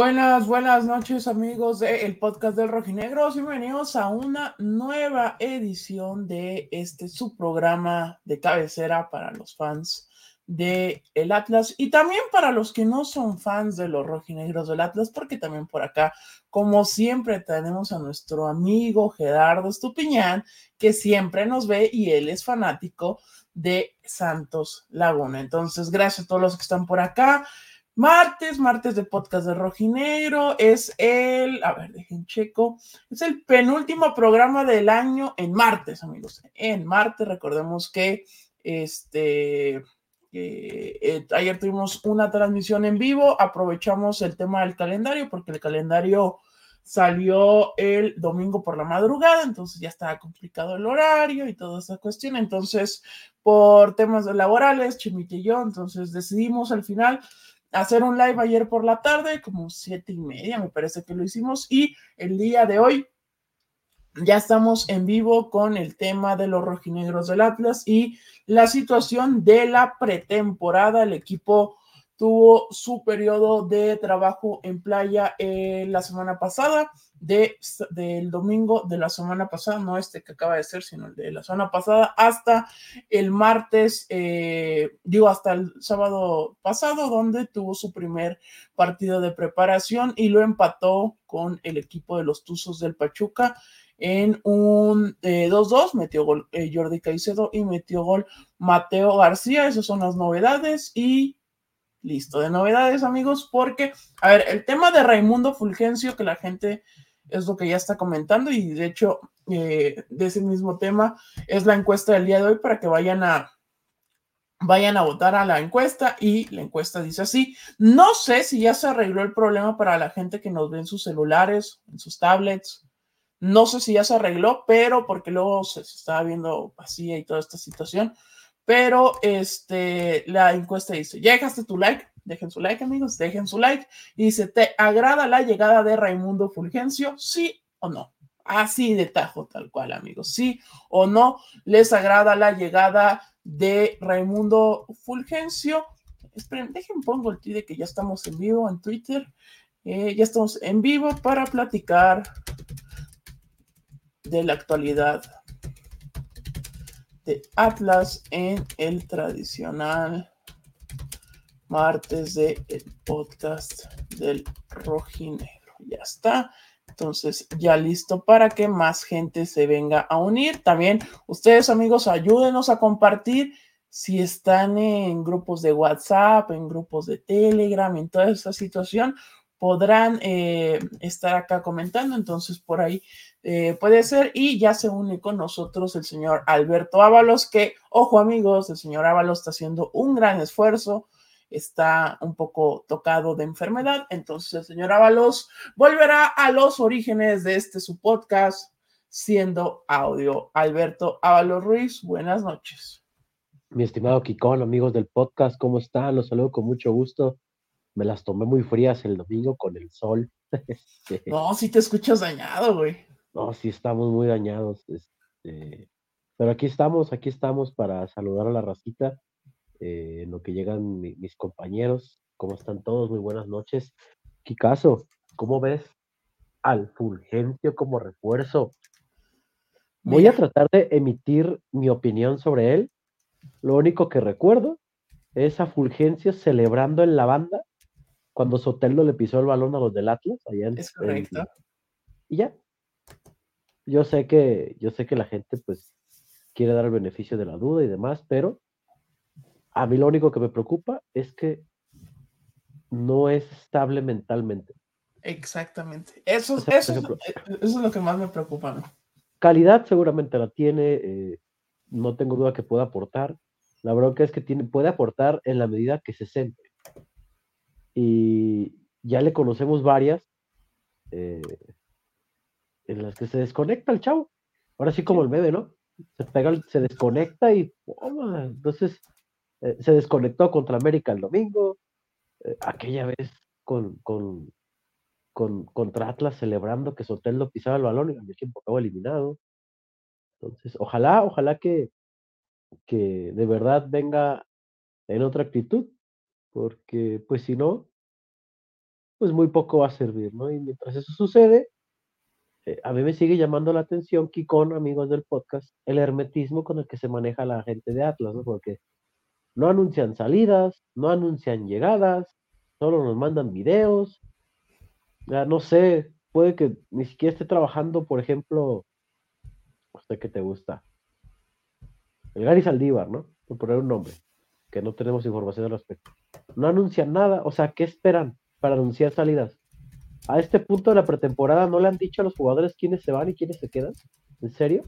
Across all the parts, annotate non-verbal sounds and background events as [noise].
Buenas, buenas noches amigos del podcast del Rojinegro. Bienvenidos a una nueva edición de este subprograma de cabecera para los fans de el Atlas y también para los que no son fans de los rojinegros del Atlas, porque también por acá, como siempre, tenemos a nuestro amigo Gerardo Estupiñán, que siempre nos ve y él es fanático de Santos Laguna. Entonces, gracias a todos los que están por acá. Martes, martes de podcast de Rojinegro, es el, a ver, dejen checo, es el penúltimo programa del año en martes, amigos. En martes, recordemos que este, eh, ayer tuvimos una transmisión en vivo, aprovechamos el tema del calendario porque el calendario salió el domingo por la madrugada, entonces ya estaba complicado el horario y toda esa cuestión. Entonces, por temas laborales, Chimite y yo, entonces decidimos al final hacer un live ayer por la tarde, como siete y media, me parece que lo hicimos, y el día de hoy ya estamos en vivo con el tema de los rojinegros del Atlas y la situación de la pretemporada. El equipo tuvo su periodo de trabajo en playa eh, la semana pasada, de, del domingo de la semana pasada, no este que acaba de ser, sino el de la semana pasada, hasta el martes, eh, digo, hasta el sábado pasado, donde tuvo su primer partido de preparación y lo empató con el equipo de los Tuzos del Pachuca en un 2-2, eh, metió gol Jordi Caicedo y metió gol Mateo García, esas son las novedades y listo de novedades, amigos, porque, a ver, el tema de Raimundo Fulgencio, que la gente es lo que ya está comentando, y de hecho, eh, de ese mismo tema es la encuesta del día de hoy para que vayan a vayan a votar a la encuesta y la encuesta dice así, no sé si ya se arregló el problema para la gente que nos ve en sus celulares, en sus tablets, no sé si ya se arregló, pero porque luego se, se estaba viendo vacía y toda esta situación, pero este, la encuesta dice, ¿ya dejaste tu like? Dejen su like, amigos, dejen su like. Y dice, ¿te agrada la llegada de Raimundo Fulgencio? ¿Sí o no? Así de tajo, tal cual, amigos. ¿Sí o no les agrada la llegada de Raimundo Fulgencio? Esperen, dejen, pongo el de que ya estamos en vivo en Twitter. Eh, ya estamos en vivo para platicar de la actualidad de Atlas en el tradicional martes de el podcast del rojinegro. Ya está. Entonces, ya listo para que más gente se venga a unir. También ustedes, amigos, ayúdenos a compartir si están en grupos de WhatsApp, en grupos de Telegram, en toda esa situación, podrán eh, estar acá comentando. Entonces, por ahí eh, puede ser, y ya se une con nosotros el señor Alberto Ábalos, que, ojo amigos, el señor Ábalos está haciendo un gran esfuerzo, está un poco tocado de enfermedad, entonces el señor Ábalos volverá a los orígenes de este su podcast, siendo audio. Alberto Ábalos Ruiz, buenas noches. Mi estimado Kikón, amigos del podcast, ¿cómo están? Los saludo con mucho gusto. Me las tomé muy frías el domingo con el sol. [laughs] Este no, si te escuchas dañado, güey. No, sí estamos muy dañados. Este, pero aquí estamos, aquí estamos para saludar a la racita, eh, en lo que llegan mis compañeros. ¿Cómo están todos? Muy buenas noches. Kikazo, ¿cómo ves al Fulgencio como refuerzo? Voy a tratar de emitir mi opinión sobre él. Lo único que recuerdo es a Fulgencio celebrando en la banda cuando Sotelo le pisó el balón a los del Atlas. Allá en, es correcto. y ya, yo sé que, yo sé que la gente pues quiere dar el beneficio de la duda y demás, pero a mí lo único que me preocupa es que no es estable mentalmente. Exactamente. Eso, eso, es, lo que más me preocupa. Calidad seguramente la tiene, eh, no tengo duda que pueda aportar. La bronca es que tiene, puede aportar en la medida que se centre. Y ya le conocemos varias. Eh, en las que se desconecta el chavo. Ahora sí como el bebé, ¿no? Se pega, se desconecta y entonces eh, se desconectó contra América el domingo, eh, aquella vez con, con, con, contra Atlas celebrando que Sotelo pisaba el balón y el tiempo acabó eliminado. Entonces, ojalá, ojalá que, que de verdad venga en otra actitud, porque pues si no, pues muy poco va a servir, ¿no? Y mientras eso sucede, eh, a mí me sigue llamando la atención, Kikón, amigos del podcast, el hermetismo con el que se maneja la gente de Atlas, ¿no? Porque no anuncian salidas, no anuncian llegadas, solo nos mandan videos. Ya no sé, puede que ni siquiera esté trabajando, por ejemplo, sé qué te gusta. El Gary Saldívar, ¿no? Por poner un nombre, que no tenemos información al respecto. No anuncian nada, o sea, ¿qué esperan para anunciar salidas? A este punto de la pretemporada no le han dicho a los jugadores quiénes se van y quiénes se quedan. ¿En serio?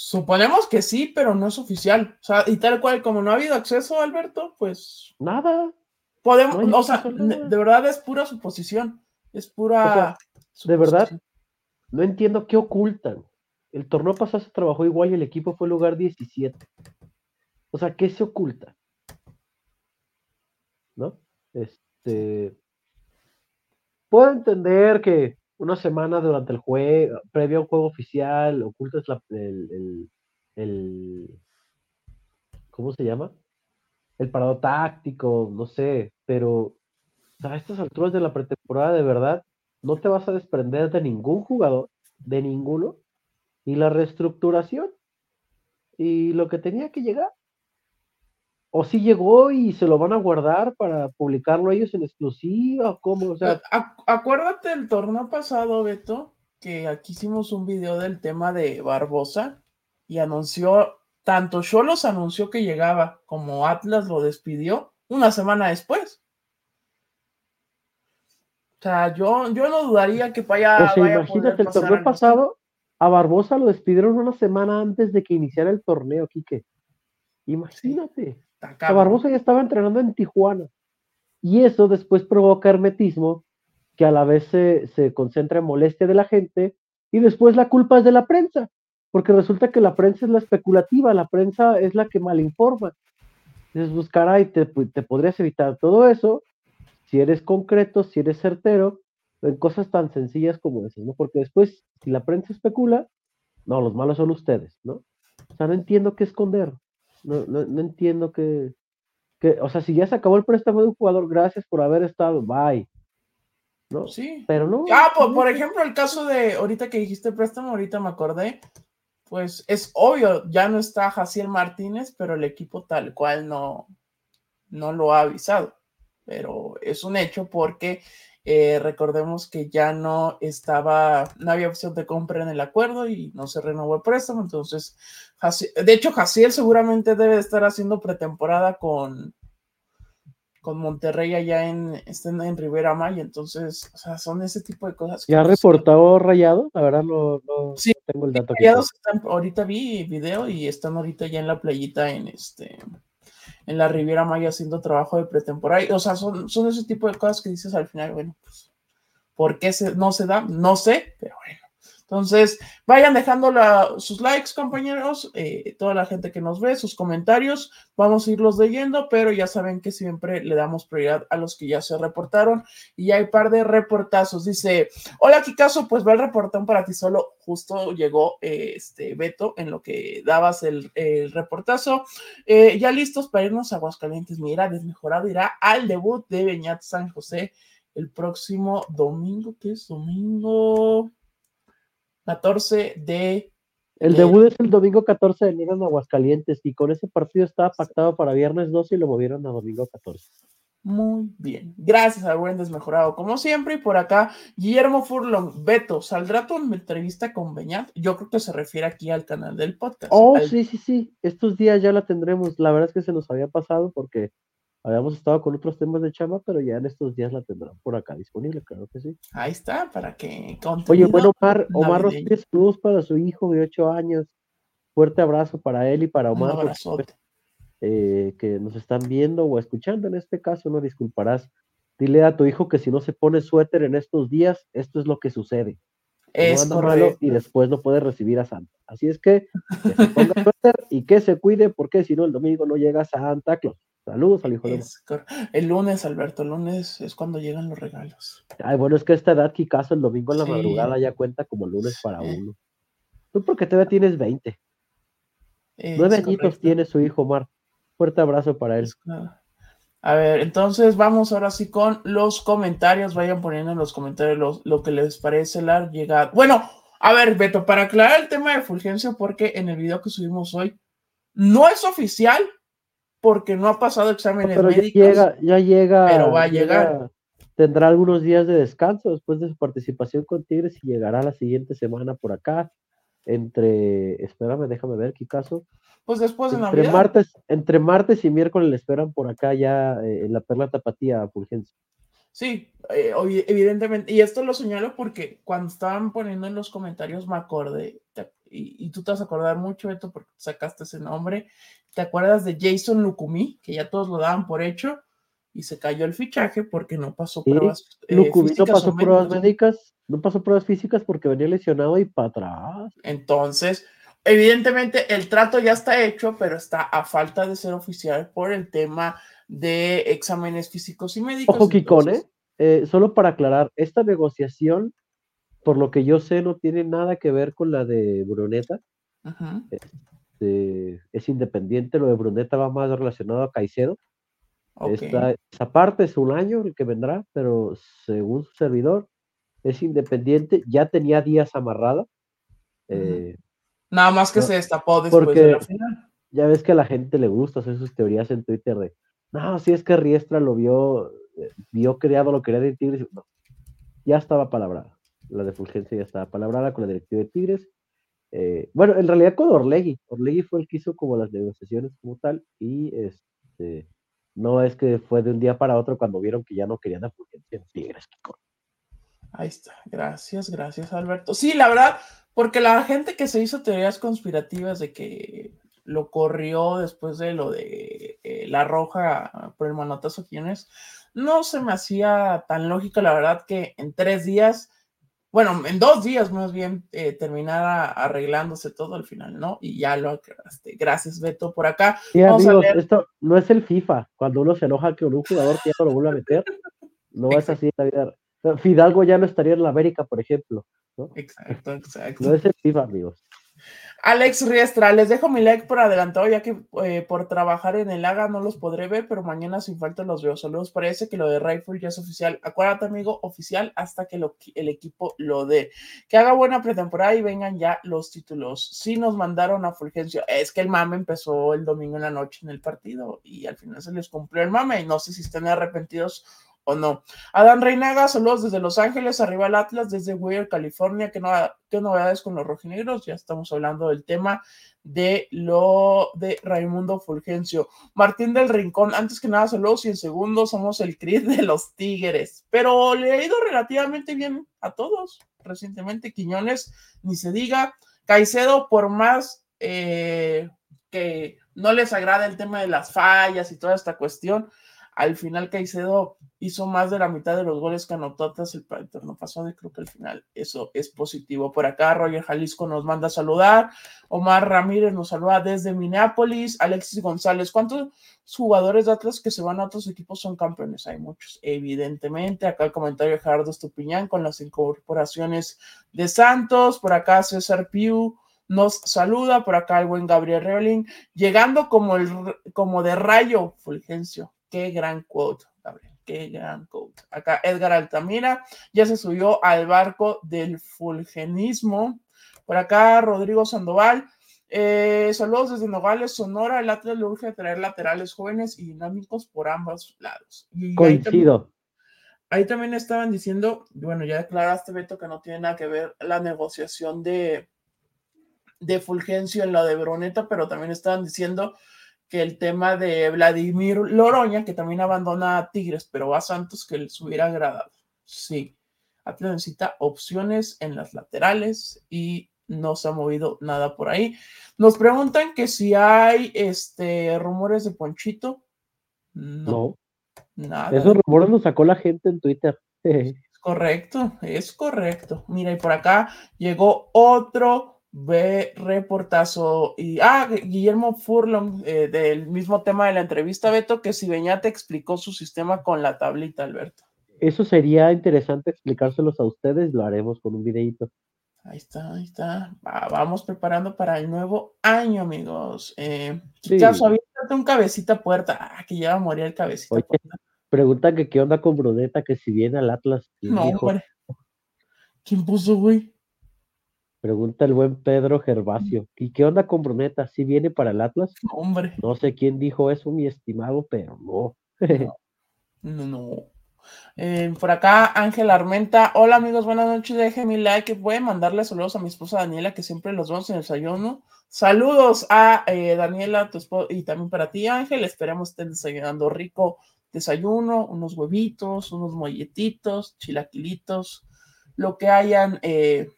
Suponemos que sí, pero no es oficial. O sea, y tal cual, como no ha habido acceso, Alberto, pues. Nada. Podemos, o sea, de verdad es pura suposición. Es pura. de verdad, no entiendo qué ocultan. El torneo pasado se trabajó igual y el equipo fue lugar 17. O sea, ¿qué se oculta? ¿No? Este. Puedo entender que una semana durante el juego, previo a un juego oficial, ocultas la, el, el, ¿Cómo se llama? El parado táctico, no sé, pero a estas alturas de la pretemporada, de verdad, no te vas a desprender de ningún jugador, de ninguno, y la reestructuración y lo que tenía que llegar. O si llegó y se lo van a guardar para publicarlo ellos en exclusiva, ¿cómo? O sea, acuérdate el torneo pasado, Beto, que aquí hicimos un video del tema de Barbosa y anunció, tanto Cholos anunció que llegaba como Atlas lo despidió una semana después. O sea, yo, yo no dudaría que vaya. O sea, imagínate, el torneo pasado a Barbosa lo despidieron una semana antes de que iniciara el torneo, Quique. Imagínate. A Barbosa ya estaba entrenando en Tijuana. Y eso después provoca hermetismo, que a la vez se, se concentra en molestia de la gente, y después la culpa es de la prensa, porque resulta que la prensa es la especulativa, la prensa es la que malinforma. Entonces, buscará y te, te podrías evitar todo eso si eres concreto, si eres certero, en cosas tan sencillas como esas, ¿no? Porque después, si la prensa especula, no, los malos son ustedes, ¿no? O sea, no entiendo qué esconder, no, no, entiendo qué, que, o sea, si ya se acabó el préstamo de un jugador, gracias por haber estado, bye. ¿No? Sí. Pero no. Ah, por, ejemplo, el caso de ahorita que dijiste préstamo, ahorita me acordé, pues es obvio, ya no está Jaciel Martínez, pero el equipo tal cual no, no lo ha avisado. Pero es un hecho porque eh, recordemos que ya no estaba, no había opción de compra en el acuerdo y no se renovó el préstamo. Entonces, de hecho, Jaciel seguramente debe estar haciendo pretemporada con, con Monterrey allá en, estén en Rivera Maya. Entonces, o sea, son ese tipo de cosas. ¿Ya ha reportado Rayado? La verdad, no, sí, tengo el dato. Rayados están, ahorita vi video y están ahorita ya en la playita en este en la Riviera Maya haciendo trabajo de pretemporada. O sea, son, son ese tipo de cosas que dices al final, bueno, pues, ¿por qué se, no se da? No sé, pero bueno. Entonces, vayan dejando sus likes, compañeros, eh, toda la gente que nos ve, sus comentarios, vamos a irlos leyendo, pero ya saben que siempre le damos prioridad a los que ya se reportaron y hay par de reportazos. Dice, hola Kikazo, pues va el reportón para ti solo, justo llegó eh, este Beto en lo que dabas el, reportazo. Eh, ya listos para irnos a Aguascalientes, mira, desmejorado irá al debut de Beñat San José el próximo domingo, que es domingo 14 de... El debut es el domingo 14 de enero en Aguascalientes y con ese partido estaba pactado para viernes 12 y lo movieron a domingo 14. Muy bien. Gracias a buen desmejorado, como siempre. Y por acá, Guillermo Furlong, Beto, ¿saldrá tu entrevista con Beñat? Yo creo que se refiere aquí al canal del podcast. Oh, sí, sí, sí. Estos días ya la tendremos. La verdad es que se nos había pasado porque Habíamos estado con otros temas de chama, pero ya en estos días la tendrán por acá disponible, claro que sí. Ahí está, para que Oye, bueno, Omar, Omar saludos para su hijo de 8 años. Fuerte abrazo para él y para Omar. Eh, que nos están viendo o escuchando en este caso, no disculparás. Dile a tu hijo que si no se pone suéter en estos días, esto es lo que sucede. Es malo y después no puede recibir a Santa. Así es que, que se ponga [laughs] suéter y que se cuide, porque si no, el domingo no llega Santa Claus. Saludos al hijo de El lunes, Alberto, el lunes es cuando llegan los regalos. Ay, bueno, es que esta edad, Kikazo, el domingo en la madrugada ya cuenta como lunes para uno. Tú porque todavía tienes 20. Nueve añitos tiene su hijo Omar. Fuerte abrazo para él. A ver, entonces vamos ahora sí con los comentarios. Vayan poniendo en los comentarios lo, que les parece la llegada. Bueno, a ver, Beto, para aclarar el tema de Fulgencio, porque en el video que subimos hoy no es oficial, porque no ha pasado exámenes pero médicos. Ya llega, ya llega. Pero va a llegar. Tendrá algunos días de descanso después de su participación con Tigres y llegará la siguiente semana por acá. Entre, espérame, déjame ver qué caso. Pues después de entre Navidad. Martes, entre martes y miércoles le esperan por acá ya eh, en la Perla Tapatía a Fulgencio. Sí, eh, evidentemente. Y esto lo señalo porque cuando estaban poniendo en los comentarios me acordé, y, tú te vas a acordar mucho, Beto, porque sacaste ese nombre. ¿Te acuerdas de Jason Lukumi? Que ya todos lo daban por hecho y se cayó el fichaje porque no pasó pruebas. Eh, Lukumi no pasó pruebas médicas, no pasó pruebas físicas porque venía lesionado y para atrás. Entonces, Evidentemente el trato ya está hecho, pero está a falta de ser oficial por el tema de exámenes físicos y médicos. Ojo, Kikone, eh, solo para aclarar, esta negociación, por lo que yo sé, no tiene nada que ver con la de Bruneta. Este, es independiente, lo de Bruneta va más relacionado a Caicedo. esa parte es un año el que vendrá, pero según su servidor, es independiente, ya tenía días amarrada. Nada más que se destapó después de la final. Ya ves que a la gente le gusta hacer sus teorías en Twitter de, no, si es que Riestra lo vio, eh, vio creado lo quería de Tigres. No, ya estaba palabrada. La de Fulgencia ya estaba palabrada con la directiva de Tigres. Eh, bueno, en realidad con Orlegui. Orlegui fue el que hizo como las negociaciones como tal y este no es que fue de un día para otro cuando vieron que ya no querían a Fulgencia en Tigres. Ahí está. Gracias, gracias, Alberto. Sí, la verdad, porque la gente que se hizo teorías conspirativas de que lo corrió después de lo de eh, la roja por el manotazo Quiénes, no se me hacía tan lógico, la verdad, que en tres días, bueno, en dos días más bien, eh, terminara arreglándose todo al final, ¿no? Y ya lo aclaraste. Gracias, Beto, por acá. Sí, amigos, esto no es el FIFA, cuando uno se enoja que un jugador ya no lo vuelve a meter, no es así la vida. Fidalgo ya no estaría en la América, por ejemplo. Exacto, exacto. No es el amigos. Alex Riestra, les dejo mi like por adelantado, ya que eh, por trabajar en el AGA no los podré ver, pero mañana sin falta los veo. Saludos, parece que lo de Rifle ya es oficial. Acuérdate, amigo, oficial hasta que el equipo lo dé. Que haga buena pretemporada y vengan ya los títulos. Sí nos mandaron a Fulgencio. Es que el mame empezó el domingo en la noche en el partido y al final se les cumplió el mame y no sé si están arrepentidos o no. Adán Reinaga, saludos desde Los Ángeles, arriba el Atlas, desde Weir, California. ¿Qué, ¿Qué, novedades con los rojinegros? Ya estamos hablando del tema de lo de Raimundo Fulgencio. Martín del Rincón, antes que nada, saludos y en segundo somos el CRIS de los Tigres, pero le ha ido relativamente bien a todos recientemente. Quiñones, ni se diga. Caicedo, por más eh, que no les agrada el tema de las fallas y toda esta cuestión, al final Caicedo hizo más de la mitad de los goles que anotó tras el no pasado y creo que al final eso es positivo. Por acá Roger Jalisco nos manda a saludar, Omar Ramírez nos saluda desde Minneapolis, Alexis González, ¿cuántos jugadores de Atlas que se van a otros equipos son campeones? Hay muchos, evidentemente. Acá el comentario de Gerardo Estupiñán con las incorporaciones de Santos, por acá César Piu nos saluda, por acá el buen Gabriel Reolin, llegando como, el, como de rayo Fulgencio Qué gran quote, Gabriel. Qué gran quote. Acá Edgar Altamira ya se subió al barco del fulgenismo. Por acá Rodrigo Sandoval. Eh, saludos desde Nogales, Sonora. El Atlas le urge traer laterales jóvenes y dinámicos por ambos lados. Coincido. Ahí también, estaban diciendo, bueno, ya declaraste, Beto, que no tiene nada que ver la negociación de, de Fulgencio en la de Broneta, pero también estaban diciendo que el tema de Vladimir Loroña, que también abandona a Tigres, pero va a Santos, que les hubiera agradado. Sí, Atlas necesita opciones en las laterales y no se ha movido nada por ahí. Nos preguntan que si hay este rumores de Ponchito. No. Nada. Esos rumores los sacó la gente en Twitter. [laughs] Es correcto, es correcto. Mira, y por acá llegó otro ve reportazo. Y, ah, Guillermo Furlong, eh, del mismo tema de la entrevista, Beto, que si Beñate explicó su sistema con la tablita, Alberto. Eso sería interesante explicárselos a ustedes, lo haremos con un videito. Ahí está, ahí está. vamos preparando para el nuevo año, amigos. Eh, sí. un cabecita puerta. Ah, que ya va a morir el cabecita puerta. Pregunta que qué onda con Bruneta, que si viene al Atlas. [laughs] No, hombre. ¿Quién puso, güey? Pregunta el buen Pedro Gervasio. ¿Y qué onda con Bruneta? ¿Si viene para el Atlas? No, hombre. No sé quién dijo eso, mi estimado, pero no. no, [laughs] no. Eh, por acá, Ángel Armenta. Hola amigos, buenas noches. Deje mi like. Voy a mandarle saludos a mi esposa Daniela, que siempre los vemos en el desayuno. Saludos a eh, Daniela, tu esposa, y también para ti, Ángel. Esperemos estén desayunando rico desayuno, unos huevitos, unos molletitos, chilaquilitos, lo que hayan eh,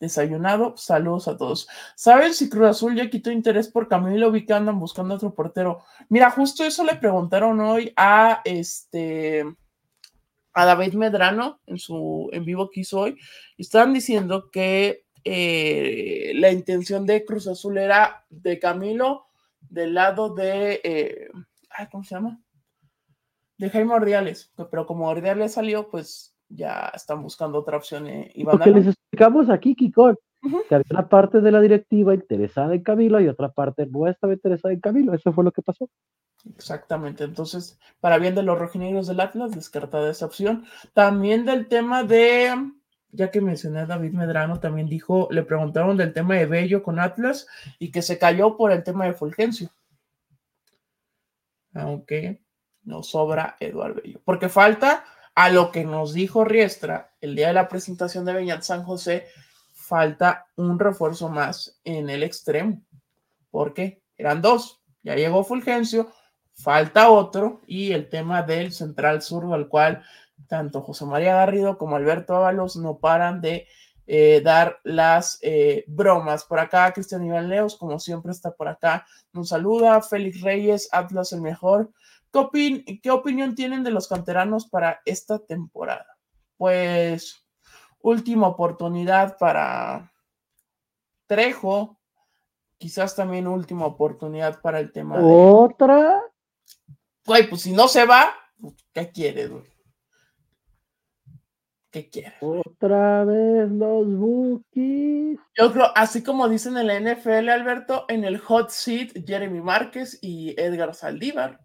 desayunado. Saludos a todos. ¿Saben si Cruz Azul ya quitó interés por Camilo? Vi que andan buscando otro portero. Mira, justo eso le preguntaron hoy a este a David Medrano en su en vivo que hizo hoy. Estaban diciendo que eh, la intención de Cruz Azul era de Camilo del lado de eh, ¿cómo se llama? De Jaime Ordiales, pero como Ordiales salió, pues ya están buscando otra opción. Eh, y Porque les explicamos aquí, Kiko, que había una parte de la directiva interesada en Camilo y otra parte no estaba interesada en Camilo. Eso fue lo que pasó. Exactamente. Entonces, para bien de los rojinegros del Atlas, descartada esa opción. También del tema de, ya que mencioné a David Medrano, también dijo, le preguntaron del tema de Bello con Atlas y que se cayó por el tema de Fulgencio. Aunque no sobra Eduardo Bello. Porque falta a lo que nos dijo Riestra el día de la presentación de Beñat San José, falta un refuerzo más en el extremo. Porque eran dos. Ya llegó Fulgencio, falta otro y el tema del central sur al cual tanto José María Garrido como Alberto Ábalos no paran de eh, dar las eh, bromas. Por acá, Cristian Iván Leos, como siempre, está por acá. Nos saluda. Félix Reyes, Atlas el mejor. ¿Qué, ¿Qué opinión tienen de los canteranos para esta temporada? Pues, última oportunidad para Trejo. Quizás también última oportunidad para el tema. ¿Otra? Güey, pues si no se va, pues, ¿qué quiere, güey? ¿Qué quiere? Otra vez los bookies. Yo creo, así como dicen en la NFL, Alberto, en el hot seat, Jeremy Márquez y Edgar Saldívar,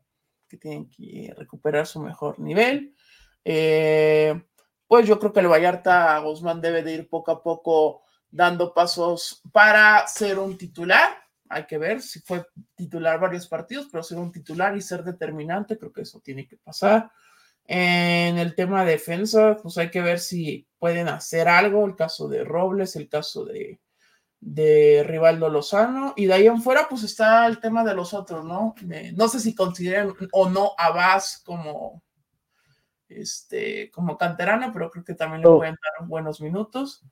tienen que recuperar su mejor nivel. Eh, pues yo creo que el Vallarta Guzmán debe de ir poco a poco dando pasos para ser un titular hay que ver si fue titular varios partidos, pero ser un titular y ser determinante, creo que eso tiene que pasar. En el tema de defensa, pues hay que ver si pueden hacer algo, el caso de Robles, el caso de, de Rivaldo Lozano, y de ahí en fuera, pues está el tema de los otros, ¿no? no sé si consideran o no a Vaz como, este, como canterano, pero creo que también le pueden dar buenos minutos.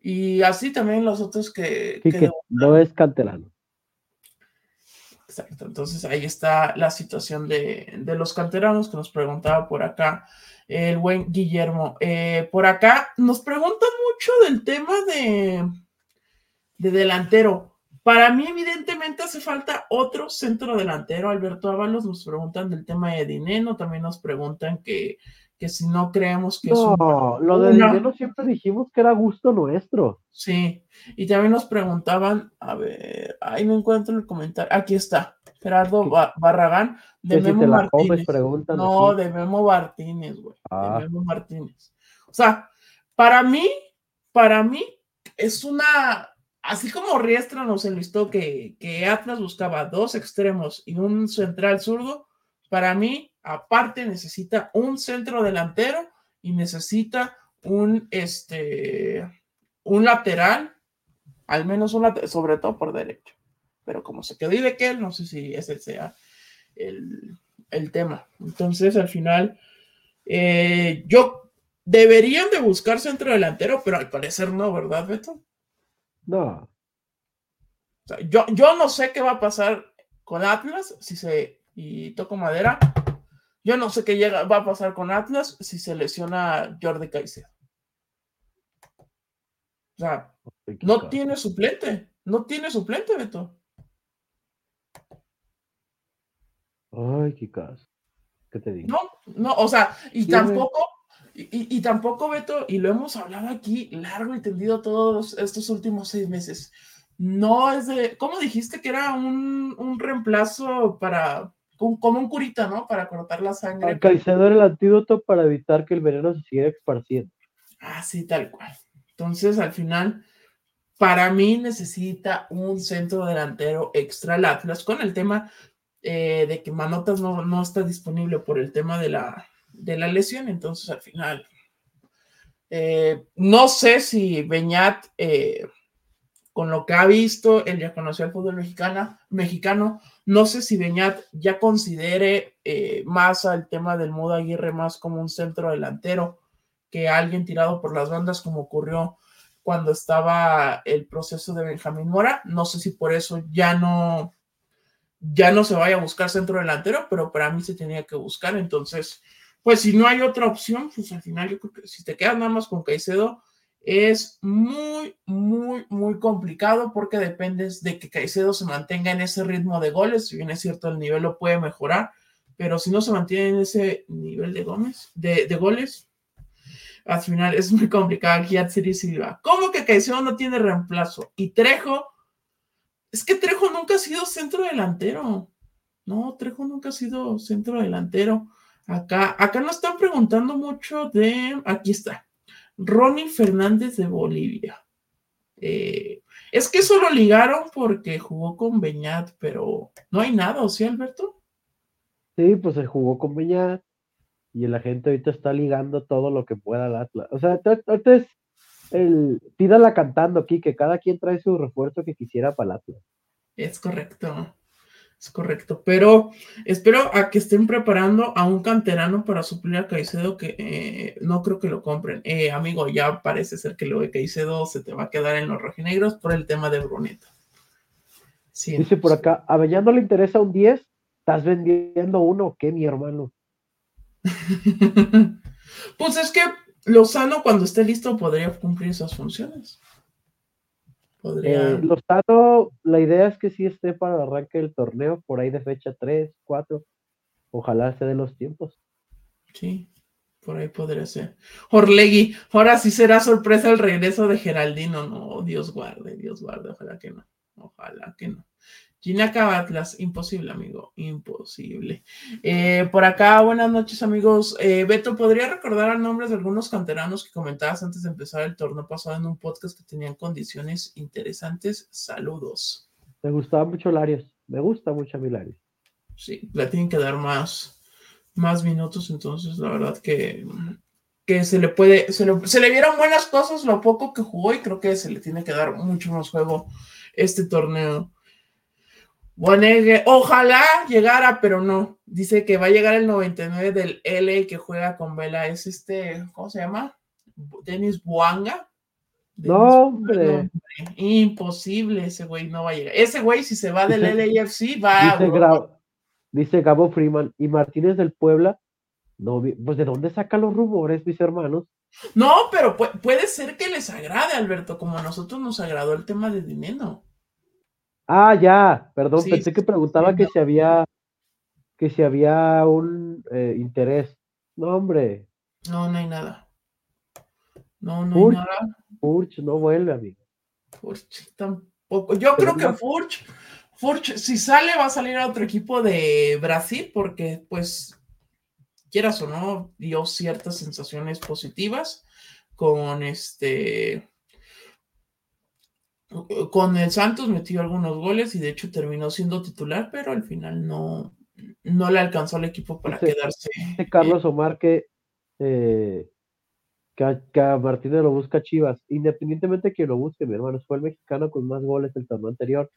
Y así también los otros que... que no es canterano. Exacto, entonces ahí está la situación de, los canteranos que nos preguntaba por acá el buen Guillermo. Eh, por acá nos preguntan mucho del tema de, de delantero. Para mí, evidentemente, hace falta otro centro delantero. Alberto Ábalos nos preguntan del tema de Dineno, también nos preguntan que, que si no creemos que no, lo de dinero siempre dijimos que era gusto nuestro. Sí, y también nos preguntaban, a ver, ahí no encuentro el comentario, aquí está, Gerardo Barragán, de Memo Martínez. no, de Memo Martínez, güey, de ah. Memo Martínez. O sea, para mí, para mí, es una, así como Riestra nos enlistó que, que Atlas buscaba dos extremos y un central zurdo, para mí aparte necesita un centro delantero y necesita un, este, un lateral, al menos un lateral, sobre todo por derecho. Pero como se quedó él no sé si ese sea el, tema. Entonces, al final, eh, yo deberían de buscar centro delantero, pero al parecer no, ¿verdad, Beto? No. yo, yo no sé qué va a pasar con Atlas, si se, y toco madera, yo no sé qué llega, va a pasar con Atlas si se lesiona Jordi Caicedo. O sea, no tiene suplente. No tiene suplente, Beto. Ay, qué caso. ¿Qué te digo? No, no, o sea, y tampoco, Y, tampoco, Beto, y lo hemos hablado aquí largo y tendido todos estos últimos seis meses. No es de, ¿cómo dijiste que era un, un reemplazo para, como un curita, ¿no? Para cortar la sangre. Caicedo el antídoto para evitar que el veneno se siguiera esparciendo. Ah, sí, tal cual. Entonces, al final, para mí necesita un centro delantero extra el Atlas con el tema eh, de que Manotas no, no, está disponible por el tema de la, de la lesión. Entonces, al final, eh, no sé si Beñat, eh, con lo que ha visto, él ya conoció el fútbol mexicano, no sé si Beñat ya considere más al tema del modo Aguirre más como un centro delantero que alguien tirado por las bandas como ocurrió cuando estaba el proceso de Benjamín Mora. No sé si por eso ya no, ya no se vaya a buscar centro delantero, pero para mí se tenía que buscar. Entonces, pues si no hay otra opción, pues al final yo creo que si te quedas nada más con Caicedo, es muy, muy, muy complicado porque dependes de que Caicedo se mantenga en ese ritmo de goles. Si bien es cierto, el nivel lo puede mejorar, pero si no se mantiene en ese nivel de, Gómez, de, goles, al final es muy complicado aquí Atsiri Silva. ¿Cómo que Caicedo no tiene reemplazo? Y Trejo, es que Trejo nunca ha sido centro delantero. No, Trejo nunca ha sido centro delantero. Acá, acá nos están preguntando mucho de, aquí está, Ronnie Fernández de Bolivia. Eh, es que solo ligaron porque jugó con Beñat, pero no hay nada, ¿o sí, Alberto? Sí, pues se jugó con Beñat y la gente ahorita está ligando todo lo que pueda al Atlas. O sea, ahorita es el, pídala cantando aquí, que cada quien trae su refuerzo que quisiera para el Atlas. Es correcto, es correcto, pero espero a que estén preparando a un canterano para suplir a Caicedo, que eh, no creo que lo compren. Eh, amigo, ya parece ser que lo de Caicedo se te va a quedar en los rojinegros por el tema de Bruneta. Sí, Dice por acá, a no le interesa un 10, estás vendiendo uno, ¿qué, mi hermano? [laughs] pues es que Lozano cuando esté listo podría cumplir esas funciones. Podría... Eh, Lozano, la idea es que sí esté para el arranque del torneo, por ahí de fecha 3, 4. Ojalá se den los tiempos. Sí, por ahí podría ser. Orlegui, ahora sí será sorpresa el regreso de Geraldino. No, Dios guarde, Dios guarde, ojalá que no. Ojalá que no. Ginaca Atlas, imposible, amigo, imposible. Eh, por acá, buenas noches, amigos. Eh, Beto, ¿podría recordar nombres de algunos canteranos que comentabas antes de empezar el torneo pasado en un podcast que tenían condiciones interesantes? Saludos. Me gustaba mucho Larios, me gusta mucho a mi Larios. Sí, le tienen que dar más, más minutos, entonces la verdad que, que se le puede, se le, se le vieron buenas cosas lo poco que jugó y creo que se le tiene que dar mucho más juego este torneo. Ojalá llegara, pero no. Dice que va a llegar el 99 del L que juega con Vela. Es este, ¿cómo se llama? Denis Buanga. no, hombre. Imposible, ese güey no va a llegar. Ese güey, si se va del LAFC, va dice, a... dice Gabo Freeman y Martínez del Puebla. No, pues de dónde sacan los rumores, mis hermanos. No, pero puede ser que les agrade, Alberto, como a nosotros nos agradó el tema de dinero. Ah, ya, perdón, pensé que preguntaba que si había que si había un eh, interés. No, hombre. No, no hay nada. No, no hay nada. Furch no vuelve, amigo. Furch tampoco. Yo creo que Furch, Furch, si sale, va a salir a otro equipo de Brasil, porque, pues, quieras o no, dio ciertas sensaciones positivas con este con el Santos metió algunos goles y de hecho terminó siendo titular, pero al final no, no le alcanzó al equipo para quedarse. Carlos Omar que, eh, que, a, Martínez lo busca Chivas, independientemente que lo busque, mi hermano, fue el mexicano con más goles el torneo anterior.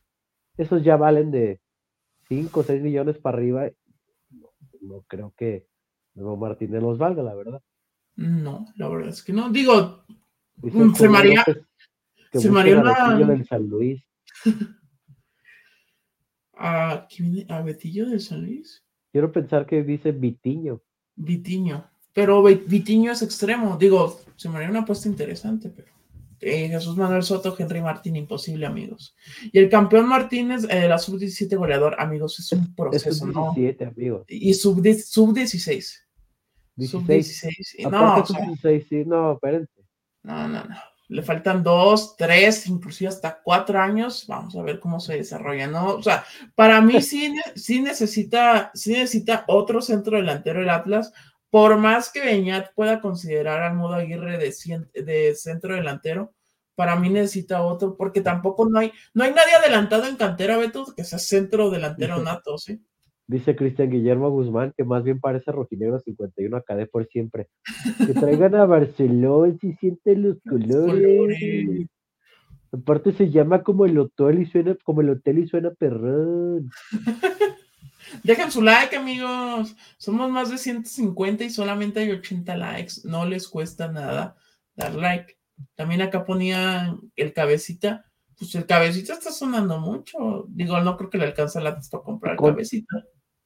Esos ya valen de 5 o 6 millones para arriba. No, creo que Martínez los valga, la verdad. No, la verdad es que no. Digo, se María, se Betillo del San Luis. [laughs] ¿A, ¿A Betillo del San Luis? Quiero pensar que dice Vitiño. Vitiño. Pero Vitiño es extremo. Digo, se me haría una apuesta interesante, pero. Eh, Jesús Manuel Soto, Henry Martín, imposible, amigos. Y el campeón Martínez, eh, la sub-17 goleador, amigos, es un proceso. sub-17, amigos. Y sub-16. 16. No, o 16, sí, no, espérense. No, no, no. Le faltan dos, tres, inclusive hasta cuatro años. Vamos a ver cómo se desarrolla, ¿no? O sea, para mí sí, sí necesita, sí necesita otro centro delantero el Atlas, por más que Beñat pueda considerar al modo Aguirre de, de centro delantero, para mí necesita otro, porque tampoco no hay, no hay nadie adelantado en cantera, Beto, que sea centro delantero nato, ¿sí? Dice Cristian Guillermo Guzmán, que más bien parece rojinegro 51 acá de por siempre. Que traigan a Barcelona si sienten los colores. Aparte se llama como el hotel y suena, como el hotel y suena perrón. [laughs] Dejen su like, amigos. Somos más de 150 y solamente hay 80 likes. No les cuesta nada dar like. También acá ponía el cabecita. Pues el cabecita está sonando mucho. Digo, no creo que le alcance la para comprar el cabecita.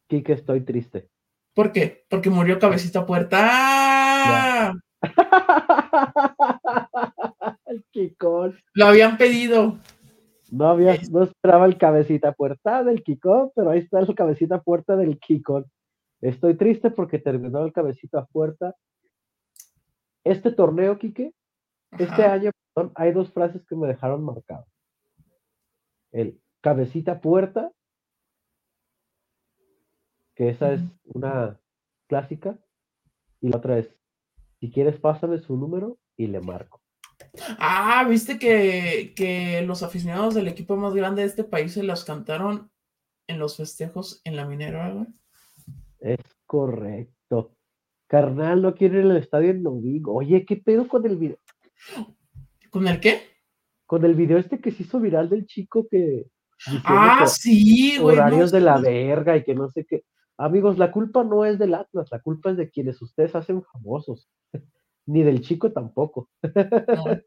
Kike, estoy triste. ¿Por qué? Porque murió Cabecita Puerta. el [laughs] Kikón. Lo habían pedido. No había, no esperaba el Cabecita Puerta del Kikón, pero ahí está el Cabecita Puerta del Kikón. Estoy triste porque terminó el Cabecita Puerta. Este torneo, Kike, este año, hay dos frases que me dejaron marcado. El Cabecita Puerta que esa es una clásica, y la otra es, si quieres pásame su número y le marco. Ah, viste que, los aficionados del equipo más grande de este país se las cantaron en los festejos en la minera, güey. Es correcto. Carnal, no quiere ir al estadio en domingo. Oye, ¿qué pedo con el video? ¿Con el qué? Con el video este que se hizo viral del chico que. Ah, sí, güey. Horarios de la verga y que no sé qué. Amigos, la culpa no es del Atlas, la culpa es de quienes ustedes hacen famosos, [laughs] ni del chico tampoco. [laughs]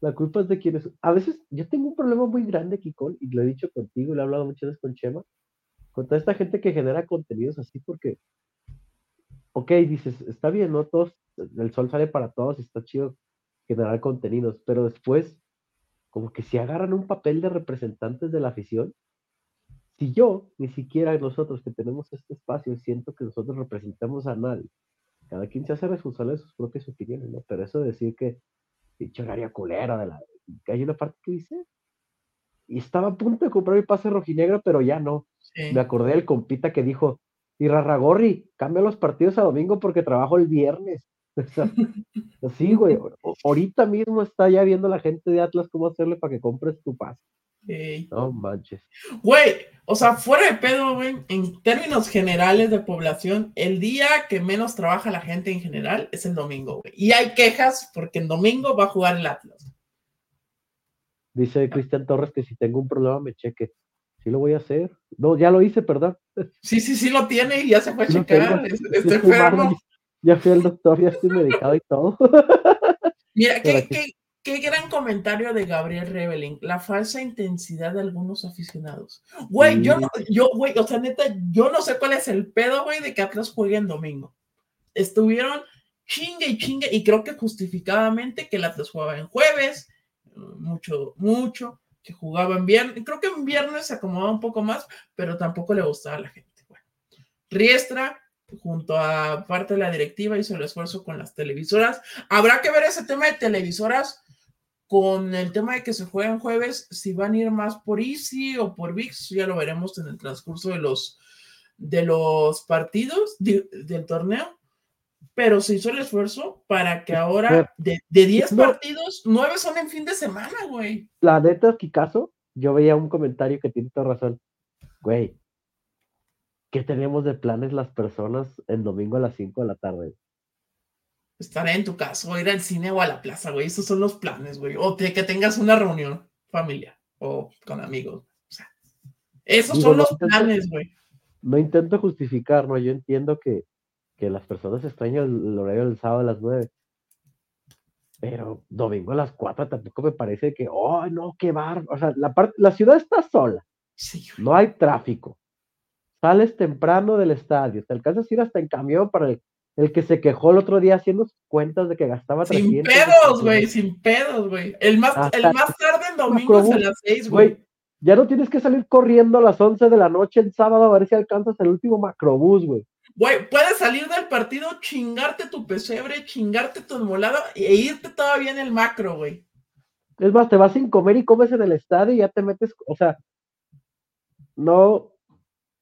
la culpa es de quienes. A veces yo tengo un problema muy grande, Kikol, y lo he dicho contigo, y lo he hablado muchas veces con Chema, con toda esta gente que genera contenidos así, porque, ok, dices, está bien, ¿no? Todos, el sol sale para todos, y está chido generar contenidos, pero después, como que si agarran un papel de representantes de la afición, si yo, ni siquiera nosotros que tenemos este espacio, siento que nosotros representamos a nadie, cada quien se hace responsable de sus propias opiniones, ¿no? Pero eso de decir que, pinche área culera de la. que hay una parte que dice. Y estaba a punto de comprar mi pase rojinegro, pero ya no. Me acordé del compita que dijo: Y Rarragorri, cambia los partidos a domingo porque trabajo el viernes. [laughs] así, [laughs] güey. Ahorita mismo está ya viendo la gente de Atlas cómo hacerle para que compres tu pase. No manches. Güey, o sea, fuera de pedo, güey, en términos generales de población, el día que menos trabaja la gente en general es el domingo, güey. Y hay quejas porque el domingo va a jugar el Atlas. Dice Cristian Torres que si tengo un problema me cheque. Sí lo voy a hacer. No, ya lo hice, perdón. Sí, sí, sí lo tiene y ya se fue a checar. Estoy enfermo. Ya fui al doctor, ya estoy medicado y todo. Mira, ¿qué, qué, Qué gran comentario de Gabriel Reveling, la falsa intensidad de algunos aficionados. Güey, yo no, yo, güey, o sea, neta, yo no sé cuál es el pedo, güey, de que Atlas juegue en domingo. Estuvieron chingue y chingue, y creo que justificadamente que el Atlas jugaba en jueves, mucho, mucho, que jugaba en viernes, creo que en viernes se acomodaba un poco más, pero tampoco le gustaba a la gente. Bueno, Riestra, junto a parte de la directiva, hizo el esfuerzo con las televisoras. Habrá que ver ese tema de televisoras con el tema de que se juegan jueves, si van a ir más por Easy o por VIX, ya lo veremos en el transcurso de los, de los partidos del torneo, pero se hizo el esfuerzo para que ahora de 10 partidos, 9 son en fin de semana, güey. La neta, caso yo veía un comentario que tiene toda razón. Güey, ¿qué tenemos de planes las personas el domingo a las 5 de la tarde? Estar en tu casa o ir al cine o a la plaza, güey. Esos son los planes, güey. O que tengas una reunión familiar o con amigos. O sea, esos son los planes, güey. No intento justificar, ¿no? Yo entiendo que, que las personas extrañan el, horario del sábado a las nueve. Pero domingo a las cuatro tampoco me parece que, oh, no, qué bar. O sea, la, parte, la ciudad está sola. Sí, no hay tráfico. Sales temprano del estadio, te alcanzas a ir hasta en camión para el el que se quejó el otro día haciendo cuentas de que gastaba Sin pedos, güey, sin pedos, güey. El más, el más tarde en domingo es a las seis, güey. Ya no tienes que salir corriendo a las 11 de la noche el sábado a ver si alcanzas el último macrobús, güey. Güey, puedes salir del partido, chingarte tu pesebre, chingarte tu enmolado e irte todavía en el macro, güey. Es más, te vas sin comer y comes en el estadio y ya te metes, o sea, no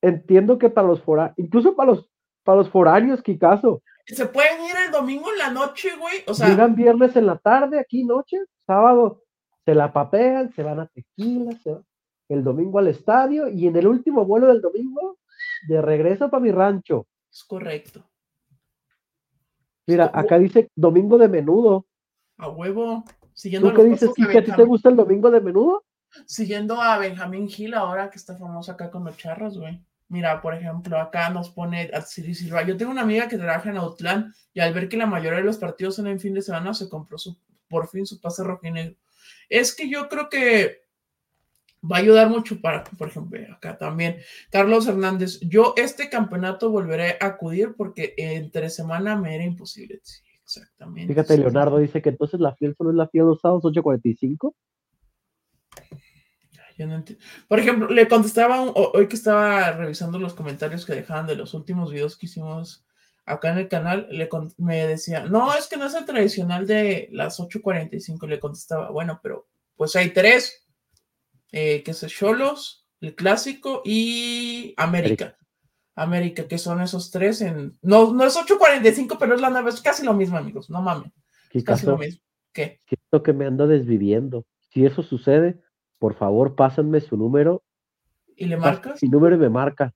entiendo que para los foráneos, incluso para los, para los foráneos, Kikazo. Se pueden ir el domingo en la noche, güey. O sea, llegan viernes en la tarde, aquí noche, sábado, se la papean, se van a tequila, se van el domingo al estadio y en el último vuelo del domingo, de regreso para mi rancho. Es correcto. Mira, acá dice domingo de menudo. A huevo. Siguiendo ¿Tú qué dices, a ti te gusta el domingo de menudo? Siguiendo a Benjamín Gil ahora que está famoso acá con los charros, güey. Mira, por ejemplo, acá nos pone a Siri Silva. Yo tengo una amiga que trabaja en Outland y al ver que la mayoría de los partidos son en fin de semana, se compró su, por fin su pase rojinegro. Es que yo creo que va a ayudar mucho para, por ejemplo, acá también. Carlos Hernández, yo este campeonato volveré a acudir porque entre semana me era imposible. Sí, exactamente. Fíjate, Leonardo dice que entonces la fiel solo es la fiel los sábados 8.45. Yo no Por ejemplo, le contestaba hoy que estaba revisando los comentarios que dejaban de los últimos videos que hicimos acá en el canal, le me decía, no, es que no es el tradicional de las 8.45. Le contestaba, bueno, pero pues hay tres eh, que es Cholos, el clásico y América. América, que son esos tres en. No, no es 8.45, pero es la nave, es casi lo mismo, amigos, no mames. ¿Qué casi lo mismo. ¿Qué? Siento que me ando desviviendo. Si eso sucede, por favor, pásenme su número. ¿Y le marcas? Mi número me marca.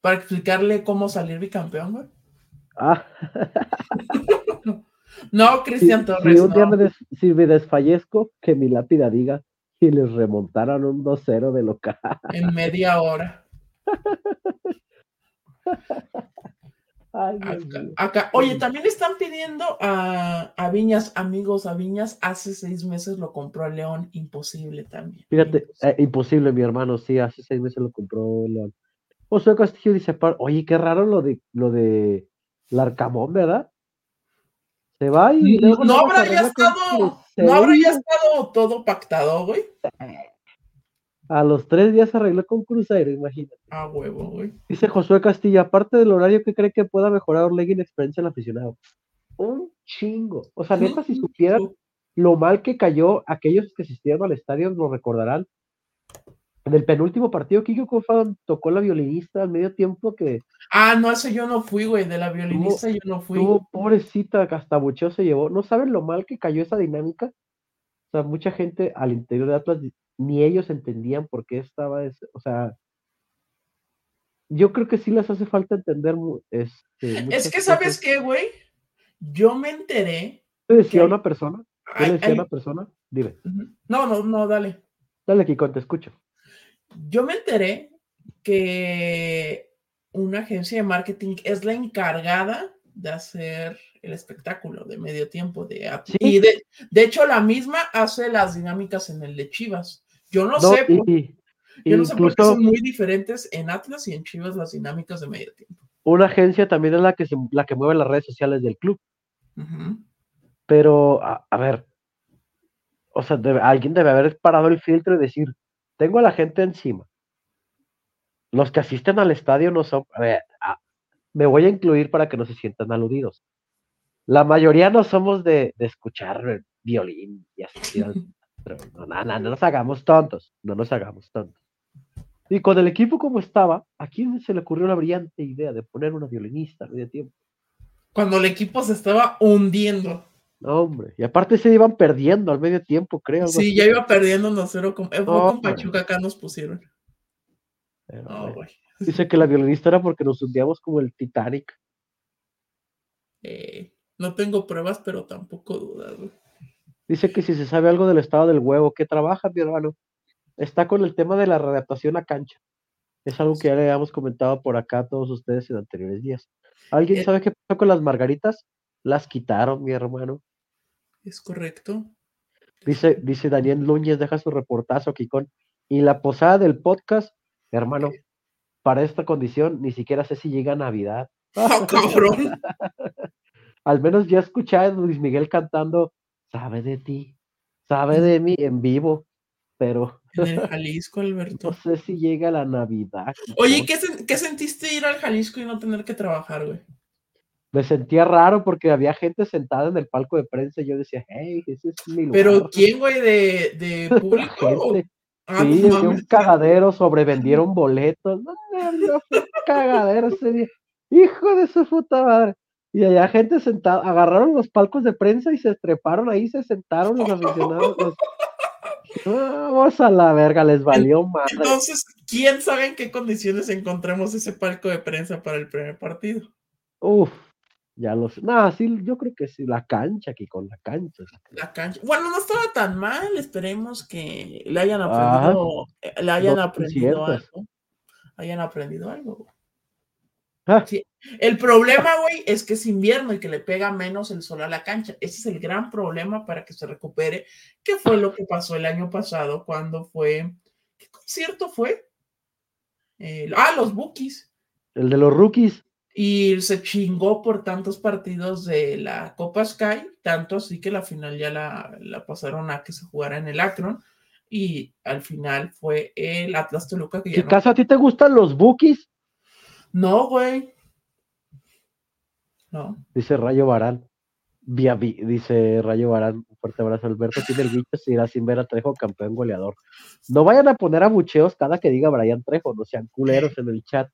Para explicarle cómo salir bicampeón, güey. Ah. [laughs] no, Cristian Torres. Si un día me, si me desfallezco, que mi lápida diga y les remontaron un 2-0 de local. En media hora. [laughs] acá, Oye, también están pidiendo a, Viñas, amigos, a Viñas, hace seis meses lo compró León, imposible también. Fíjate, eh, imposible, mi hermano, sí, hace seis meses lo compró León. José Castillo dice, oye, qué raro lo de lo de Larcamón, ¿verdad? Se va y no habrá ya estado, no habrá ya estado todo pactado, güey. A los tres días se arregló con Cruzeiro, imagínate. Ah, huevo, güey. Dice Josué Castillo, aparte del horario que cree que pueda mejorar Orlegui en experiencia en el aficionado. Un chingo. O sea, neta, si supieran lo mal que cayó, aquellos que asistieron al estadio lo recordarán. En el penúltimo partido, Kiko Kofan tocó la violinista al medio tiempo que. Ah, no, ese yo no fui, güey. De la violinista yo no fui. Tuvo, pobrecita, hasta bucheo se llevó. ¿No saben lo mal que cayó esa dinámica? O sea, mucha gente al interior de Atlas, ni ellos entendían por qué estaba ese. O sea, yo creo que sí les hace falta entender. Este, es que, ¿sabes qué, güey? Yo me enteré. ¿Qué decía una persona? ¿Qué decía una persona? Dime. No, no, no, dale. Dale, Kiko, te escucho yo me enteré que una agencia de marketing es la encargada de hacer el espectáculo de medio tiempo de Y de, hecho, la misma hace las dinámicas en el de Chivas. Yo no, sé. yo no sé por qué son muy diferentes en Atlas y en Chivas las dinámicas de medio tiempo. Una agencia también es la que, la que mueve las redes sociales del club. Pero, a, ver, o sea, alguien debe haber parado el filtro y decir, tengo a la gente encima. Los que asisten al estadio no son, a ver, me voy a incluir para que no se sientan aludidos. La mayoría no somos de, escuchar violín y asistir [laughs] al... no, no, no, nos hagamos tontos, no nos hagamos tontos. Y con el equipo como estaba, ¿a quién se le ocurrió la brillante idea de poner una violinista a medio tiempo? Cuando el equipo se estaba hundiendo. hombre, y aparte se iban perdiendo al medio tiempo, creo. Sí, ya iba perdiendo 1-0 con, eh, con Pachuca, acá nos pusieron. Dice que la violinista era porque nos hundíamos como el Titanic. Eh, no tengo pruebas, pero tampoco dudas. Dice que si se sabe algo del estado del huevo, ¿qué trabaja, mi hermano? Está con el tema de la readaptación a cancha. Es algo que ya le habíamos comentado por acá a todos ustedes en anteriores días. ¿Alguien eh, sabe qué pasó con las margaritas? Las quitaron, mi hermano. Es correcto. Dice, dice Daniel Núñez, deja su reportazo, Kikón. Y la posada del podcast, hermano, para esta condición ni siquiera sé si llega Navidad. ¡Ah, [laughs] cabrón! Al menos ya escuché a Luis Miguel cantando, sabe de ti, sabe de mí en vivo, pero En el Jalisco, Alberto. [laughs] No sé si llega la Navidad. Oye, ¿qué, ¿qué sentiste ir al Jalisco y no tener que trabajar, güey? me sentía raro porque había gente sentada en el palco de prensa y yo decía, hey, ese es mi lugar. Pero ¿quién, güey, de, de [laughs] público? Ah, sí, un cagadero, sobrevendieron [laughs] boletos. No, no, fue un cagadero ese día. Hijo de su puta madre. Y allá gente sentada, agarraron los palcos de prensa y se treparon ahí, se sentaron los aficionados. [laughs] Vamos a la verga, les valió más. Entonces, ¿quién sabe en qué condiciones encontremos ese palco de prensa para el primer partido? Uf, ya los. No, sí, yo creo que sí, la cancha aquí con la cancha. La cancha. Bueno, no estaba tan mal, esperemos que le hayan aprendido, le hayan aprendido algo. Hayan aprendido algo. Ah. El problema, güey, es que es invierno y que le pega menos el sol a la cancha. Ese es el gran problema para que se recupere, ¿Qué fue lo que pasó el año pasado cuando fue. ¿Qué concierto fue? ah, los Bookies. El de los rookies y se chingó por tantos partidos de la Copa Sky, tanto así que la final ya la, la pasaron a que se jugara en el Akron y al final fue el Atlas Toluca que ya caso a ti te gustan los bookies? No, güey. No. Dice Rayo Barán. dice Rayo Barán, un fuerte abrazo Alberto, tiene el bicho, se irá sin ver a Trejo campeón goleador. No vayan a poner a bucheos cada que diga Brian Trejo, no sean culeros en el chat.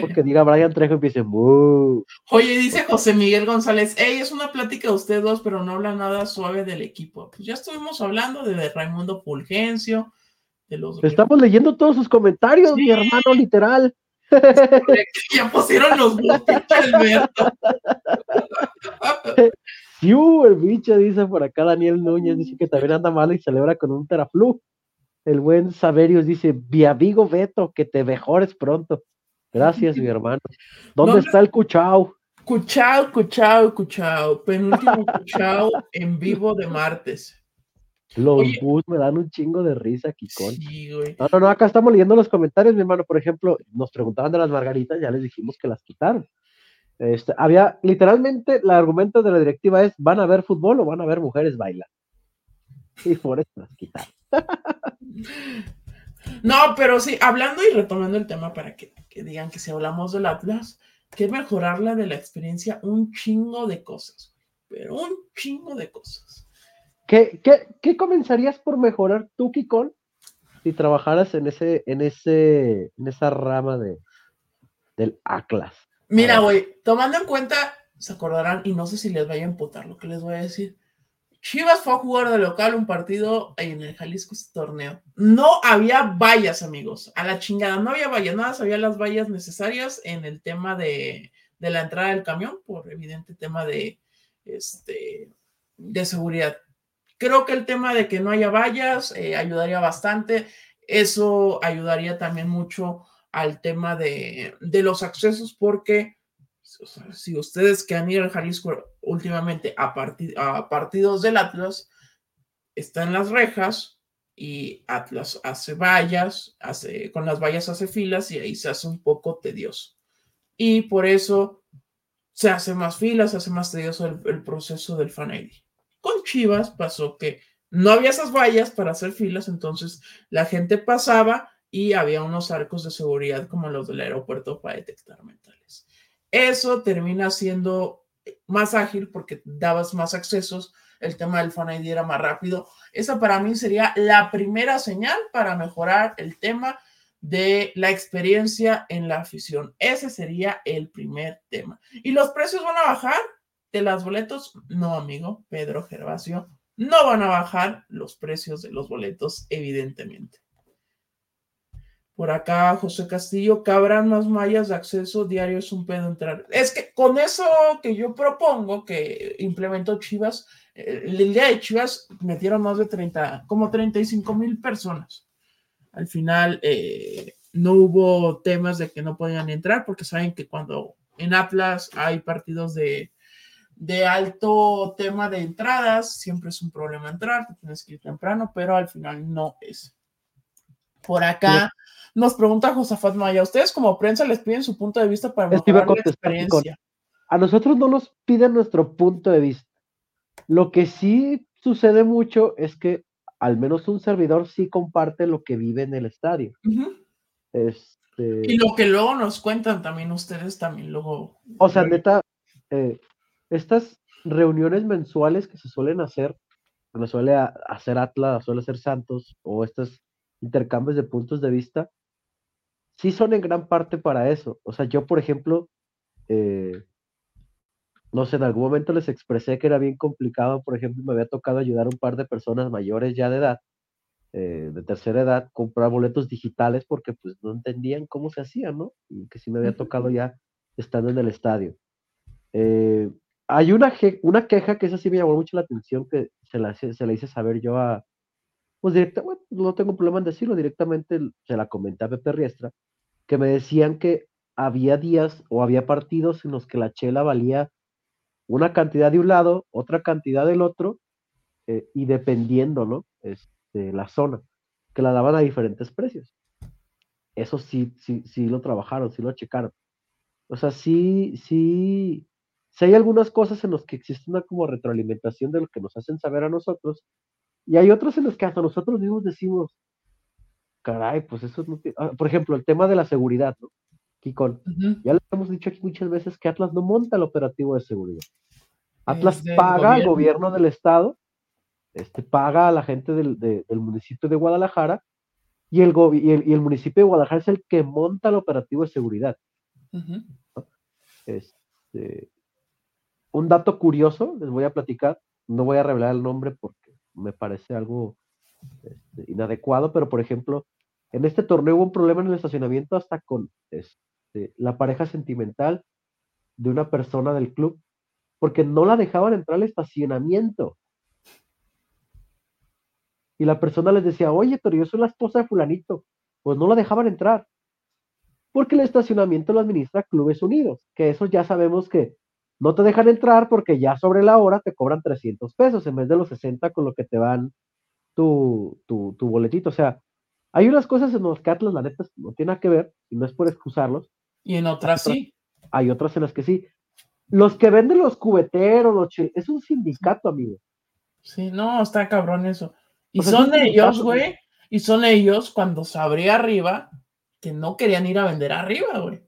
Porque diga Brian Trejo empiece. Oye, dice José Miguel González, hey, es una plática de ustedes dos, pero no habla nada suave del equipo. Pues ya estuvimos hablando de Raimundo Fulgencio, de los. Estamos leyendo todos sus comentarios, mi hermano, literal. ya pusieron los Alberto. el bicho dice por acá Daniel Núñez, dice que también anda mal y celebra con un teraflu. El buen Saverius dice, Viavigo Beto, que te mejores pronto. Gracias, mi [laughs] hermano. ¿Dónde está el Cuchao? Cuchao, Cuchao, Cuchao. Penúltimo [laughs] Cuchao en vivo de martes. Los bus me dan un chingo de risa, Kikón. Sí, güey. No, no, no, acá estamos leyendo los comentarios, mi hermano. Por ejemplo, nos preguntaban de las margaritas, ya les dijimos que las quitaron. Este, había, literalmente, el argumento de la directiva es, ¿van a ver fútbol o van a ver mujeres bailar? Y por eso las quitaron. [laughs] No, pero sí, hablando y retomando el tema para que, digan que si hablamos del Atlas, que mejorarla de la experiencia un chingo de cosas, pero un chingo de cosas. ¿Qué, qué, comenzarías por mejorar tú, Kikon, si trabajaras en ese, en ese, en esa rama de del Atlas? Mira, güey, tomando en cuenta, se acordarán, y no sé si les vaya a emputar lo que les voy a decir. Chivas fue a jugar de local un partido en el Jalisco este torneo. No había vallas, amigos. A la chingada, no había vallas, nada, había las vallas necesarias en el tema de, la entrada del camión, por evidente tema de, este, de seguridad. Creo que el tema de que no haya vallas eh, ayudaría bastante. Eso ayudaría también mucho al tema de, de los accesos, porque si ustedes que han ido al Jalisco últimamente a, a partidos del Atlas, están las rejas y Atlas hace vallas, hace, con las vallas hace filas y ahí se hace un poco tedioso. Y por eso se hace más filas, se hace más tedioso el, proceso del fan ID. Con Chivas pasó que no había esas vallas para hacer filas, entonces la gente pasaba y había unos arcos de seguridad como los del aeropuerto para detectar mentales. Eso termina siendo más ágil porque dabas más accesos, el tema del Fan ID era más rápido. Esa para mí sería la primera señal para mejorar el tema de la experiencia en la afición. Ese sería el primer tema. ¿Y los precios van a bajar de los boletos? No, amigo, Pedro Gervasio, no van a bajar los precios de los boletos, evidentemente. Por acá, José Castillo, cabrán más mallas de acceso diario, es un pedo entrar. Es que con eso que yo propongo, que implementó Chivas, eh, el día de Chivas metieron más de 30, como 35 mil personas. Al final eh, no hubo temas de que no podían entrar, porque saben que cuando en Atlas hay partidos de, de alto tema de entradas, siempre es un problema entrar, tienes que ir temprano, pero al final no es. Por acá. Nos pregunta Josafat Maya, ¿ustedes como prensa les piden su punto de vista para mejorar la experiencia? A nosotros no nos piden nuestro punto de vista. Lo que sí sucede mucho es que al menos un servidor sí comparte lo que vive en el estadio. este... Y lo que luego nos cuentan también ustedes, también luego. O sea, neta, eh, estas reuniones mensuales que se suelen hacer, que suele hacer Atlas, suele hacer Santos, o estos intercambios de puntos de vista, sí son en gran parte para eso. O sea, yo, por ejemplo, eh, no sé, en algún momento les expresé que era bien complicado, por ejemplo, me había tocado ayudar a un par de personas mayores ya de edad, eh, de tercera edad, comprar boletos digitales porque pues no entendían cómo se hacía, ¿no? Y que sí me había tocado ya estando en el estadio. Eh, hay una, una queja que esa sí me llamó mucho la atención, que se la, se la hice saber yo a, pues directamente, no tengo problema en decirlo, directamente se la comenté a Pepe Riestra, que me decían que había días o había partidos en los que la chela valía una cantidad de un lado, otra cantidad del otro, eh, y dependiendo, ¿no? Este, la zona, que la daban a diferentes precios. Eso sí, sí, sí lo trabajaron, sí lo checaron. O sea, sí, sí, sí hay algunas cosas en las que existe una como retroalimentación de lo que nos hacen saber a nosotros, y hay otros en los que hasta nosotros mismos decimos, caray, pues eso no tiene... Ah, por ejemplo, el tema de la seguridad, ¿no? Kikon. Ya le hemos dicho aquí muchas veces que Atlas no monta el operativo de seguridad. Atlas paga al gobierno del estado, este, paga a la gente del, municipio de Guadalajara y el, y el, municipio de Guadalajara es el que monta el operativo de seguridad. este, un dato curioso, les voy a platicar, no voy a revelar el nombre porque me parece algo este, inadecuado, pero por ejemplo, en este torneo hubo un problema en el estacionamiento hasta con este, la pareja sentimental de una persona del club, porque no la dejaban entrar al estacionamiento. Y la persona les decía, oye, pero yo soy la esposa de fulanito. Pues no la dejaban entrar. Porque el estacionamiento lo administra Clubes Unidos, que eso ya sabemos que no te dejan entrar porque ya sobre la hora te cobran 300 pesos en vez de los 60 con lo que te van tu, tu, tu boletito. O sea, hay unas cosas en las que Atlas, la neta, no tiene nada que ver, y no es por excusarlos. Y en otras, sí. Hay otras en las que sí. Los que venden los cubeteros, los es un sindicato, amigo. Sí, no, está cabrón eso. Y son ellos, güey, y son ellos cuando se abría arriba, que no querían ir a vender arriba, güey.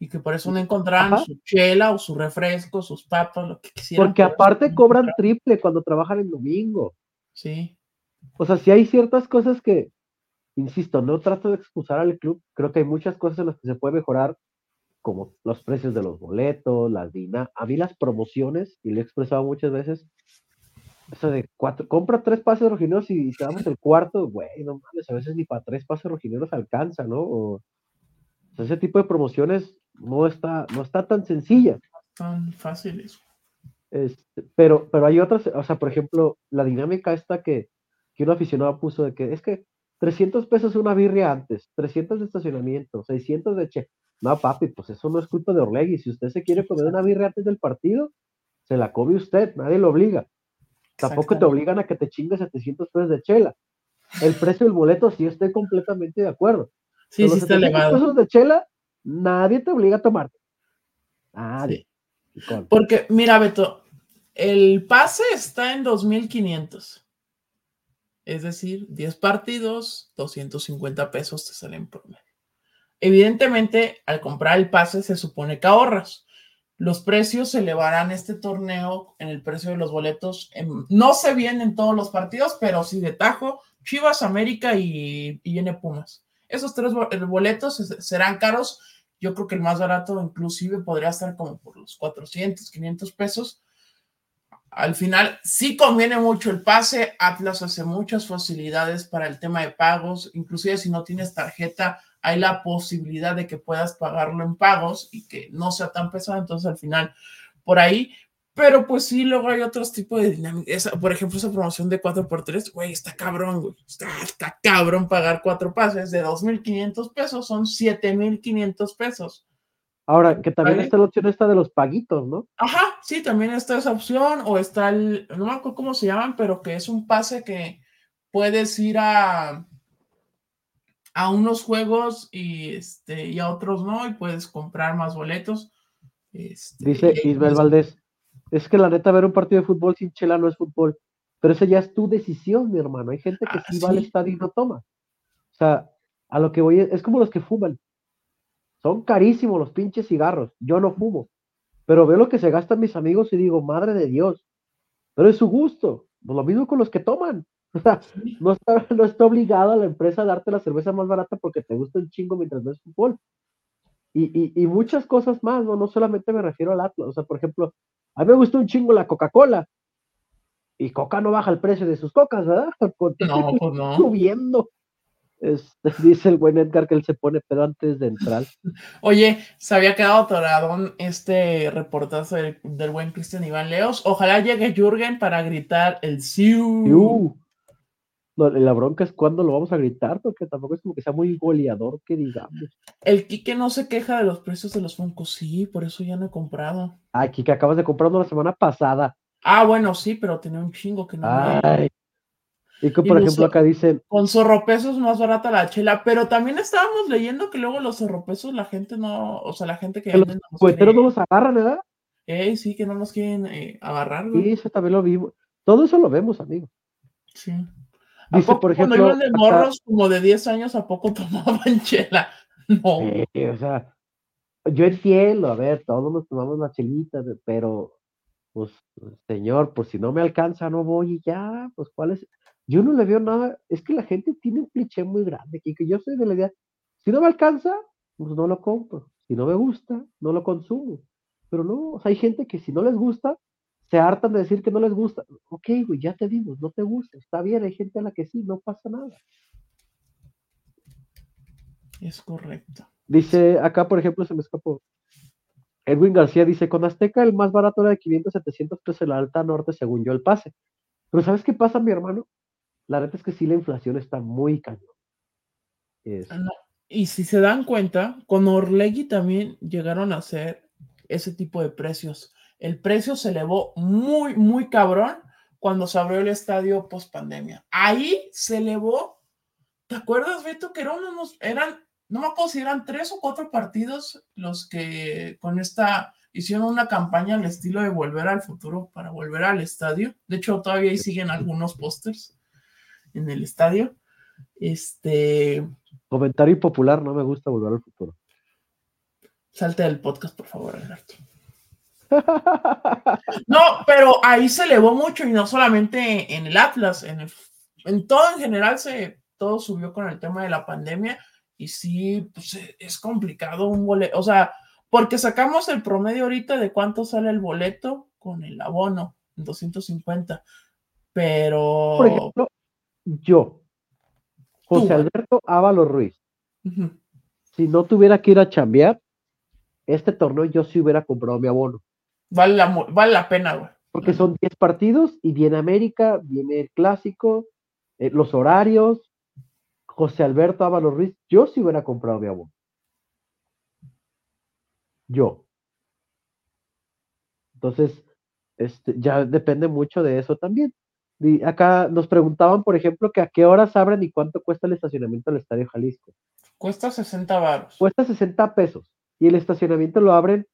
Y que por eso no encontraban su chela o su refresco, sus papas, lo que quisieran. Porque aparte cobran triple cuando trabajan el domingo. Sí. O sea, si hay ciertas cosas que, insisto, no trato de excusar al club, creo que hay muchas cosas en las que se puede mejorar, como los precios de los boletos, las dinas, a mí las promociones, y lo he expresado muchas veces, eso de cuatro, compra tres pases rojineros y te damos el cuarto, güey, no mames, a veces ni para tres pases rojineros alcanza, ¿no? O, ese tipo de promociones no está, no está tan sencilla. Tan fáciles. Este, pero, pero hay otras, o sea, por ejemplo, la dinámica esta que, que un aficionado puso de que es que 300 pesos una birria antes, 300 de estacionamiento, 600 de che. No, papi, pues eso no es culpa de Orlegui. Si usted se quiere comer una birria antes del partido, se la come usted, nadie lo obliga. Tampoco te obligan a que te chingues 700 pesos de chela. El precio del boleto sí estoy completamente de acuerdo. Sí, sí está elevado. pesos de chela, nadie te obliga a tomarte. Nadie. Porque, mira, Beto, el pase está en 2500. Es decir, 10 partidos, 250 pesos te salen por medio. Evidentemente, al comprar el pase se supone que ahorras. Los precios se elevarán este torneo en el precio de los boletos. no se vienen en todos los partidos, pero sí de Tajo, Chivas, América y, y N Pumas. Esos tres boletos serán caros. Yo creo que el más barato inclusive podría estar como por los 400, 500 pesos al final sí conviene mucho el pase. Atlas hace muchas facilidades para el tema de pagos. Inclusive si no tienes tarjeta, hay la posibilidad de que puedas pagarlo en pagos y que no sea tan pesado. Entonces al final, por ahí. Pero pues sí, luego hay otros tipos de dinámicas. Por ejemplo, esa promoción de 4x3, güey, está cabrón, güey. Está, está cabrón pagar cuatro pases de 2.500 pesos, son 7.500 pesos. Ahora, que también está la opción esta de los paguitos, ¿no? Ajá, sí, también está esa opción, o está el, no me acuerdo cómo se llaman, pero que es un pase que puedes ir a, a unos juegos y, este, y a otros no, y puedes comprar más boletos. Este, Dice Isabel Valdés, es que la neta ver un partido de fútbol sin chela no es fútbol. Pero esa ya es tu decisión, mi hermano. Hay gente que Ah, sí, va al estadio y no toma. O sea, a lo que voy es, es como los que fuman. Son carísimos los pinches cigarros. Yo no fumo. Pero veo lo que se gastan mis amigos y digo, madre de Dios. Pero es su gusto. Pues lo mismo con los que toman. [laughs] O sea, no está, no está obligado a la empresa a darte la cerveza más barata porque te gusta un chingo mientras ves fútbol. Y, y, y muchas cosas más, ¿no? No solamente me refiero al Atlas. O sea, por ejemplo, a mí me gusta un chingo la Coca-Cola. Y Coca no baja el precio de sus cocas, ¿verdad? [laughs] Contrario, No, [laughs] pues no. subiendo. Este, [laughs] dice el buen Edgar que él se pone pedo antes de entrar. Oye, se había quedado atoradón este reportazo del, del buen Cristian Iván Leos. Ojalá llegue Jürgen para gritar el Siu. Uh, no, la bronca es cuándo lo vamos a gritar, porque tampoco es como que sea muy goleador, que digamos. El Quique no se queja de los precios de los Funko. Sí, por eso ya no he comprado. Aquí que acabas de comprar uno la semana pasada. Ah, bueno, sí, pero tenía un chingo que no Ay. Y que por ejemplo acá dicen, Con zorropesos más barata la chela, pero también estábamos leyendo que luego los zorropesos la gente no, o sea, la gente que que los no cueteros no los agarran, ¿verdad? Ey, sí, que no nos quieren eh, agarrar, güey. Sí, eso también lo vimos. Todo eso lo vemos, amigo. Sí. ¿A Dice, poco por cuando ejemplo, iban de acá- morros como de 10 años, ¿a poco tomaban [laughs] chela? No. O sea, yo entiendo, a ver, todos nos tomamos la chelita, pero, pues, señor, pues si no me alcanza, no voy y ya, pues, ¿cuál es? Yo no le veo nada, es que la gente tiene un cliché muy grande, que yo soy de la idea, si no me alcanza, pues no lo compro, si no me gusta, no lo consumo, pero no, o sea, hay gente que si no les gusta, se hartan de decir que no les gusta, ok, güey, ya te dimos, no te gusta, está bien, hay gente a la que sí, no pasa nada. Es correcto. Dice, acá por ejemplo se me escapó. Edwin García dice, con Azteca el más barato era de 500, 700 pesos en la alta norte, según yo el pase. Pero ¿sabes qué pasa, mi hermano? La neta es que sí, la inflación está muy cañón. Es- Y si se dan cuenta, con Orlegui también llegaron a hacer ese tipo de precios. El precio se elevó muy, muy cabrón cuando se abrió el estadio post pandemia. Ahí se elevó. ¿Te acuerdas, Beto, que eran unos, eran, no me acuerdo si eran tres o cuatro partidos los que con esta hicieron una campaña al estilo de volver al futuro para volver al estadio. De hecho, todavía ahí siguen algunos pósters en el estadio. Este, Comentario impopular, no me gusta volver al futuro. Salte del podcast, por favor, Alberto. No, pero ahí se elevó mucho y no solamente en el Atlas, en, el- en todo en general se todo subió con el tema de la pandemia y sí, pues e- es complicado un boleto, o sea, porque sacamos el promedio ahorita de cuánto sale el boleto con el abono, 250, pero Por ejemplo, yo, José Tú. Alberto Ábalos Ruiz, si no tuviera que ir a chambear, este torneo yo sí hubiera comprado mi abono. Vale, la, vale la pena, güey. Porque son 10 partidos y viene América, viene el clásico, eh, los horarios. José Alberto Ábalos Ruiz, yo sí hubiera comprado mi abono. Yo. Entonces, este, ya depende mucho de eso también. Y acá nos preguntaban, por ejemplo, que a qué horas abren y cuánto cuesta el estacionamiento del Estadio Jalisco. Cuesta 60 baros. Cuesta 60 pesos y el estacionamiento lo abren,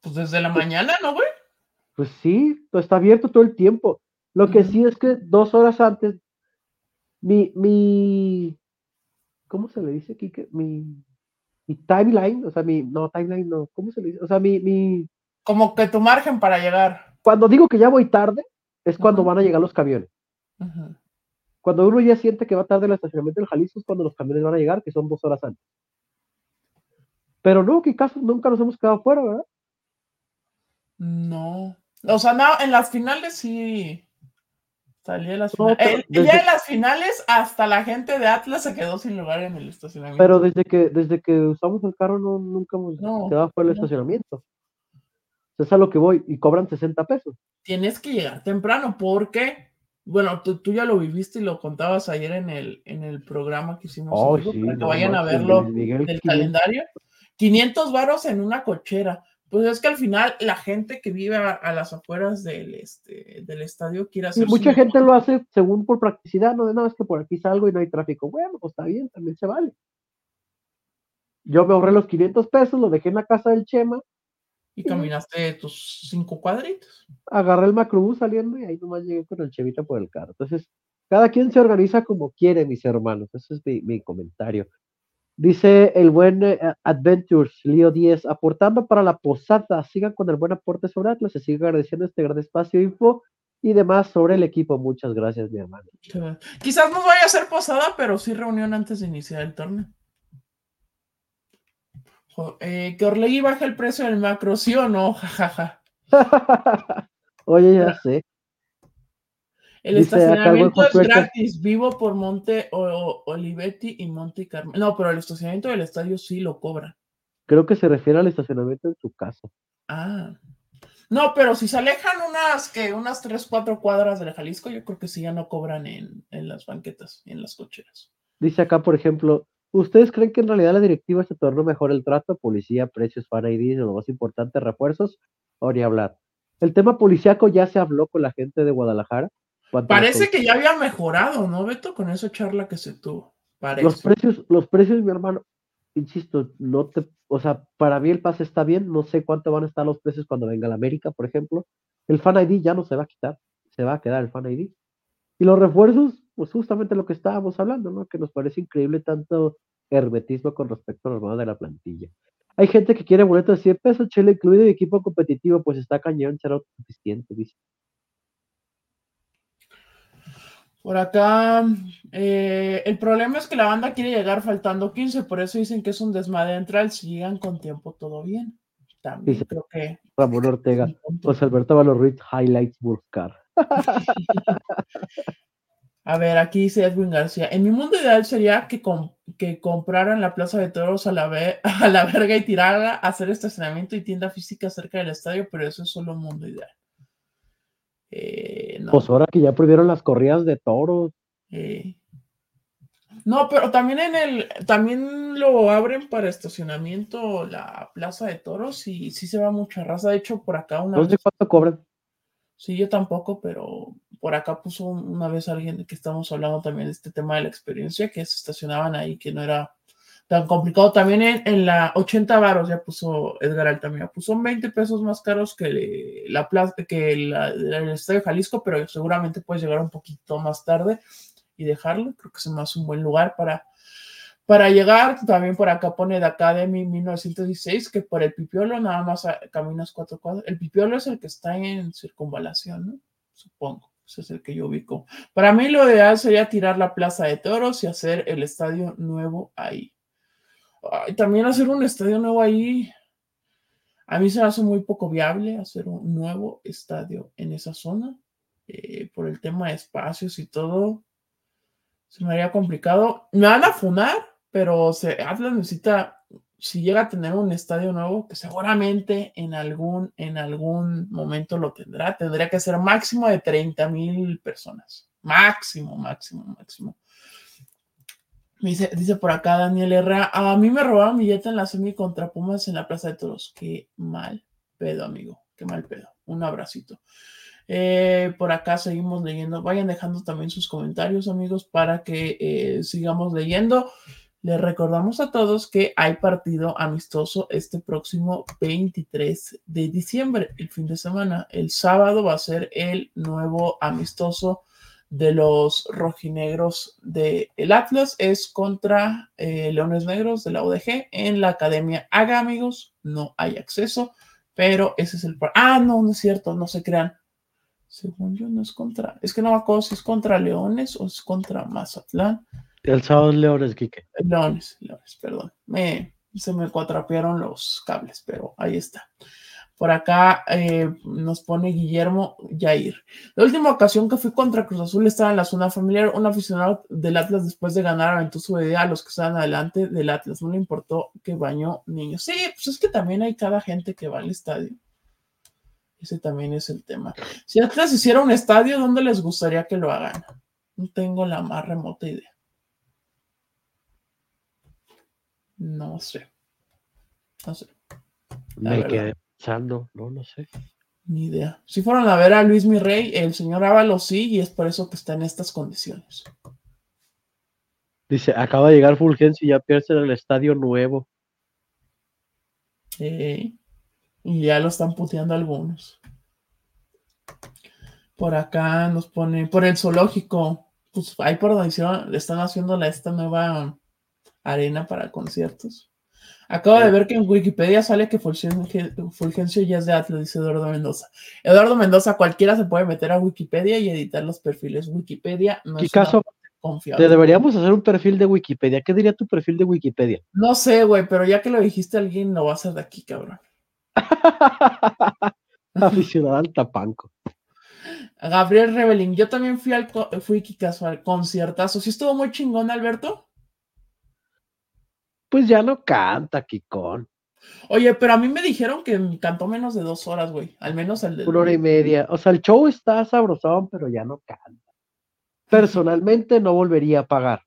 Pues desde la mañana, ¿no, güey? pues sí, pues está abierto todo el tiempo. Lo que sí es que dos horas antes, mi, mi, ¿cómo se le dice aquí? Mi, mi timeline, o sea, mi, no, timeline no, ¿cómo se le dice? O sea, mi, mi, Como que tu margen para llegar. cuando digo que ya voy tarde, es cuando van a llegar los camiones. Cuando uno ya siente que va tarde el estacionamiento del Jalisco es cuando los camiones van a llegar, que son dos horas antes. Pero no, que caso nunca nos hemos quedado fuera, ¿verdad? No. O sea, no, en las finales sí. Salí de las finales. Eh, desde- Ya en las finales, hasta la gente de Atlas se quedó sin lugar en el estacionamiento. Pero desde que, desde que usamos el carro no, nunca hemos No, quedado fuera del estacionamiento. Es a lo que voy y cobran 60 pesos. Tienes que llegar temprano porque, bueno, tú, tú ya lo viviste y lo contabas ayer en el, en el programa que hicimos. Oh, sí, para que vayan a verlo del 500. calendario. 500 varos en una cochera. Pues es que al final la gente que vive a, a las afueras del, este, del estadio quiere Y hacer mucha gente lo hace según por practicidad, no de nada, es que por aquí salgo y no hay tráfico. Bueno, pues está bien, también se vale. Yo me ahorré los 500 pesos, lo dejé en la casa del Chema Y caminaste tus cinco cuadritos. Agarré el macrobús saliendo y ahí nomás llegué con el chevito por el carro. Entonces, cada quien se organiza como quiere, mis hermanos. Ese es mi, comentario. Dice el buen eh, Adventures, Leo 10, aportando para la posada. Sigan con el buen aporte sobre Atlas. Se sigue agradeciendo este gran espacio info y demás sobre el equipo. Muchas gracias, mi hermano. Quizás no vaya a ser posada, pero sí reunión antes de iniciar el torneo. Eh, que Orlegui baja el precio del macro, ¿sí o no? [laughs] Jajaja. [laughs] Oye, ya sé. El estacionamiento es gratis, vivo por Monte o, Olivetti y Monte Carmen. No, pero el estacionamiento del estadio sí lo cobra. Creo que se refiere al estacionamiento en su casa. Ah. No, pero si se alejan unas que unas 3, 4 cuadras del Jalisco, yo creo que sí ya no cobran en, en las banquetas, en las cocheras. Dice acá, por ejemplo, ¿Ustedes creen que en realidad la directiva se tornó mejor el trato? Policía, precios, fan ID, lo más importante, refuerzos, ni hablar. El tema policiaco ya se habló con la gente de Guadalajara. Parece que ya había mejorado, ¿no, Beto? Con esa charla que se tuvo. Los precios, los precios, mi hermano, insisto, no te, o sea, para mí el pase está bien, no sé cuánto van a estar los precios cuando venga la América, por ejemplo. El fan ID ya no se va a quitar, se va a quedar el fan ID. Y los refuerzos, pues justamente lo que estábamos hablando, ¿no? Que nos parece increíble tanto hermetismo con respecto al armado de la plantilla. Hay gente que quiere boletos de 100 pesos, chile incluido y equipo competitivo, pues está cañón, será suficiente, dice. Por acá, eh, el problema es que la banda quiere llegar faltando 15, por eso dicen que es un desmadre entrar, si llegan con tiempo todo bien. También creo que... Ramón Ortega, José Alberto Valorruiz, Highlights buscar. [laughs] A ver, aquí dice Edwin García. En mi mundo ideal sería que, que compraran la Plaza de Toros a la, a la verga y tirarla, hacer estacionamiento y tienda física cerca del estadio, pero eso es solo un mundo ideal. Eh, pues ahora que ya prohibieron las corridas de toros. Eh. No, pero también en el, también lo abren para estacionamiento la Plaza de Toros y sí se va mucha raza. De hecho, por acá una. No sé cuánto cobran. Sí, yo tampoco, pero por acá puso una vez alguien que estamos hablando también de este tema de la experiencia, que se estacionaban ahí, que no era tan complicado. También en, la 80 varos ya puso Edgar Altamira, puso 20 pesos más caros que la plaza, que el Estadio Jalisco, pero seguramente puedes llegar un poquito más tarde y dejarlo. Creo que es más un buen lugar para para llegar, también por acá pone de Academy 1916, que por el Pipiolo nada más caminas cuatro cuadras. El Pipiolo es el que está en circunvalación, ¿no? Supongo. Ese es el que yo ubico. Para mí lo ideal sería tirar la Plaza de Toros y hacer el estadio nuevo ahí. También hacer un estadio nuevo ahí. A mí se me hace muy poco viable hacer un nuevo estadio en esa zona. Eh, por el tema de espacios y todo. Se me haría complicado. Me van a funar, pero se, Atlas necesita, si llega a tener un estadio nuevo, que seguramente en algún, en algún momento lo tendrá, tendría que ser máximo de 30 mil personas. Máximo, máximo, máximo. Dice, dice por acá Daniel Herrera, a mí me robaron billete en la semi contra Pumas en la Plaza de Toros. Qué mal pedo, amigo. Qué mal pedo. Un abracito. Eh, por acá seguimos leyendo. Vayan dejando también sus comentarios, amigos, para que eh, sigamos leyendo. Les recordamos a todos que hay partido amistoso este próximo 23 de diciembre, el fin de semana. El sábado va a ser el nuevo amistoso de los rojinegros del el Atlas. Es contra eh, Leones Negros de la UDG en la Academia Haga, amigos. No hay acceso, pero ese es el... Ah, no, no es cierto, no se crean. Según yo, no es contra... Es que no me acuerdo si es contra Leones o es contra Mazatlán. El sábado Leones, Quique. Leones, Leones, perdón. Me, se me cuatrapearon los cables, pero ahí está. Por acá eh, nos pone Guillermo Yair. La última ocasión que fui contra Cruz Azul estaba en la zona familiar. Un aficionado del Atlas, después de ganar, aventó su idea a los que estaban adelante del Atlas. No le importó que bañó niños. Sí, pues es que también hay cada gente que va al estadio. Ese también es el tema. Si Atlas hiciera un estadio, ¿dónde les gustaría que lo hagan? No tengo la más remota idea. No sé. No sé. Me quedé pensando, no, no sé. Ni idea. Si fueron a ver a Luis Mirrey, el señor Ábalos sí, y es por eso que está en estas condiciones. Dice, acaba de llegar Fulgencio y ya pierde el estadio nuevo. Eh, Y ya lo están puteando algunos. Por acá nos pone, por el zoológico, pues ahí por donde hicieron, están haciendo la, esta nueva arena para conciertos. Acabo de ver que en Wikipedia sale que Fulgencio ya es de Atlas, dice Eduardo Mendoza. Eduardo Mendoza, cualquiera se puede meter a Wikipedia y editar los perfiles. Wikipedia no es caso? Confiable. Te deberíamos hacer un perfil de Wikipedia. ¿Qué diría tu perfil de Wikipedia? No sé, güey, pero ya que lo dijiste alguien, lo va a hacer de aquí, cabrón. [laughs] Aficionado al tapanco. Gabriel Rebelín, yo también fui al fui al conciertazo. ¿Sí estuvo muy chingón, Alberto? Pues ya no canta, Kikón. Oye, pero a mí me dijeron que cantó menos de dos horas, güey. Al menos el de. Una hora y media. O sea, el show está sabrosón, pero ya no canta. Personalmente no volvería a pagar.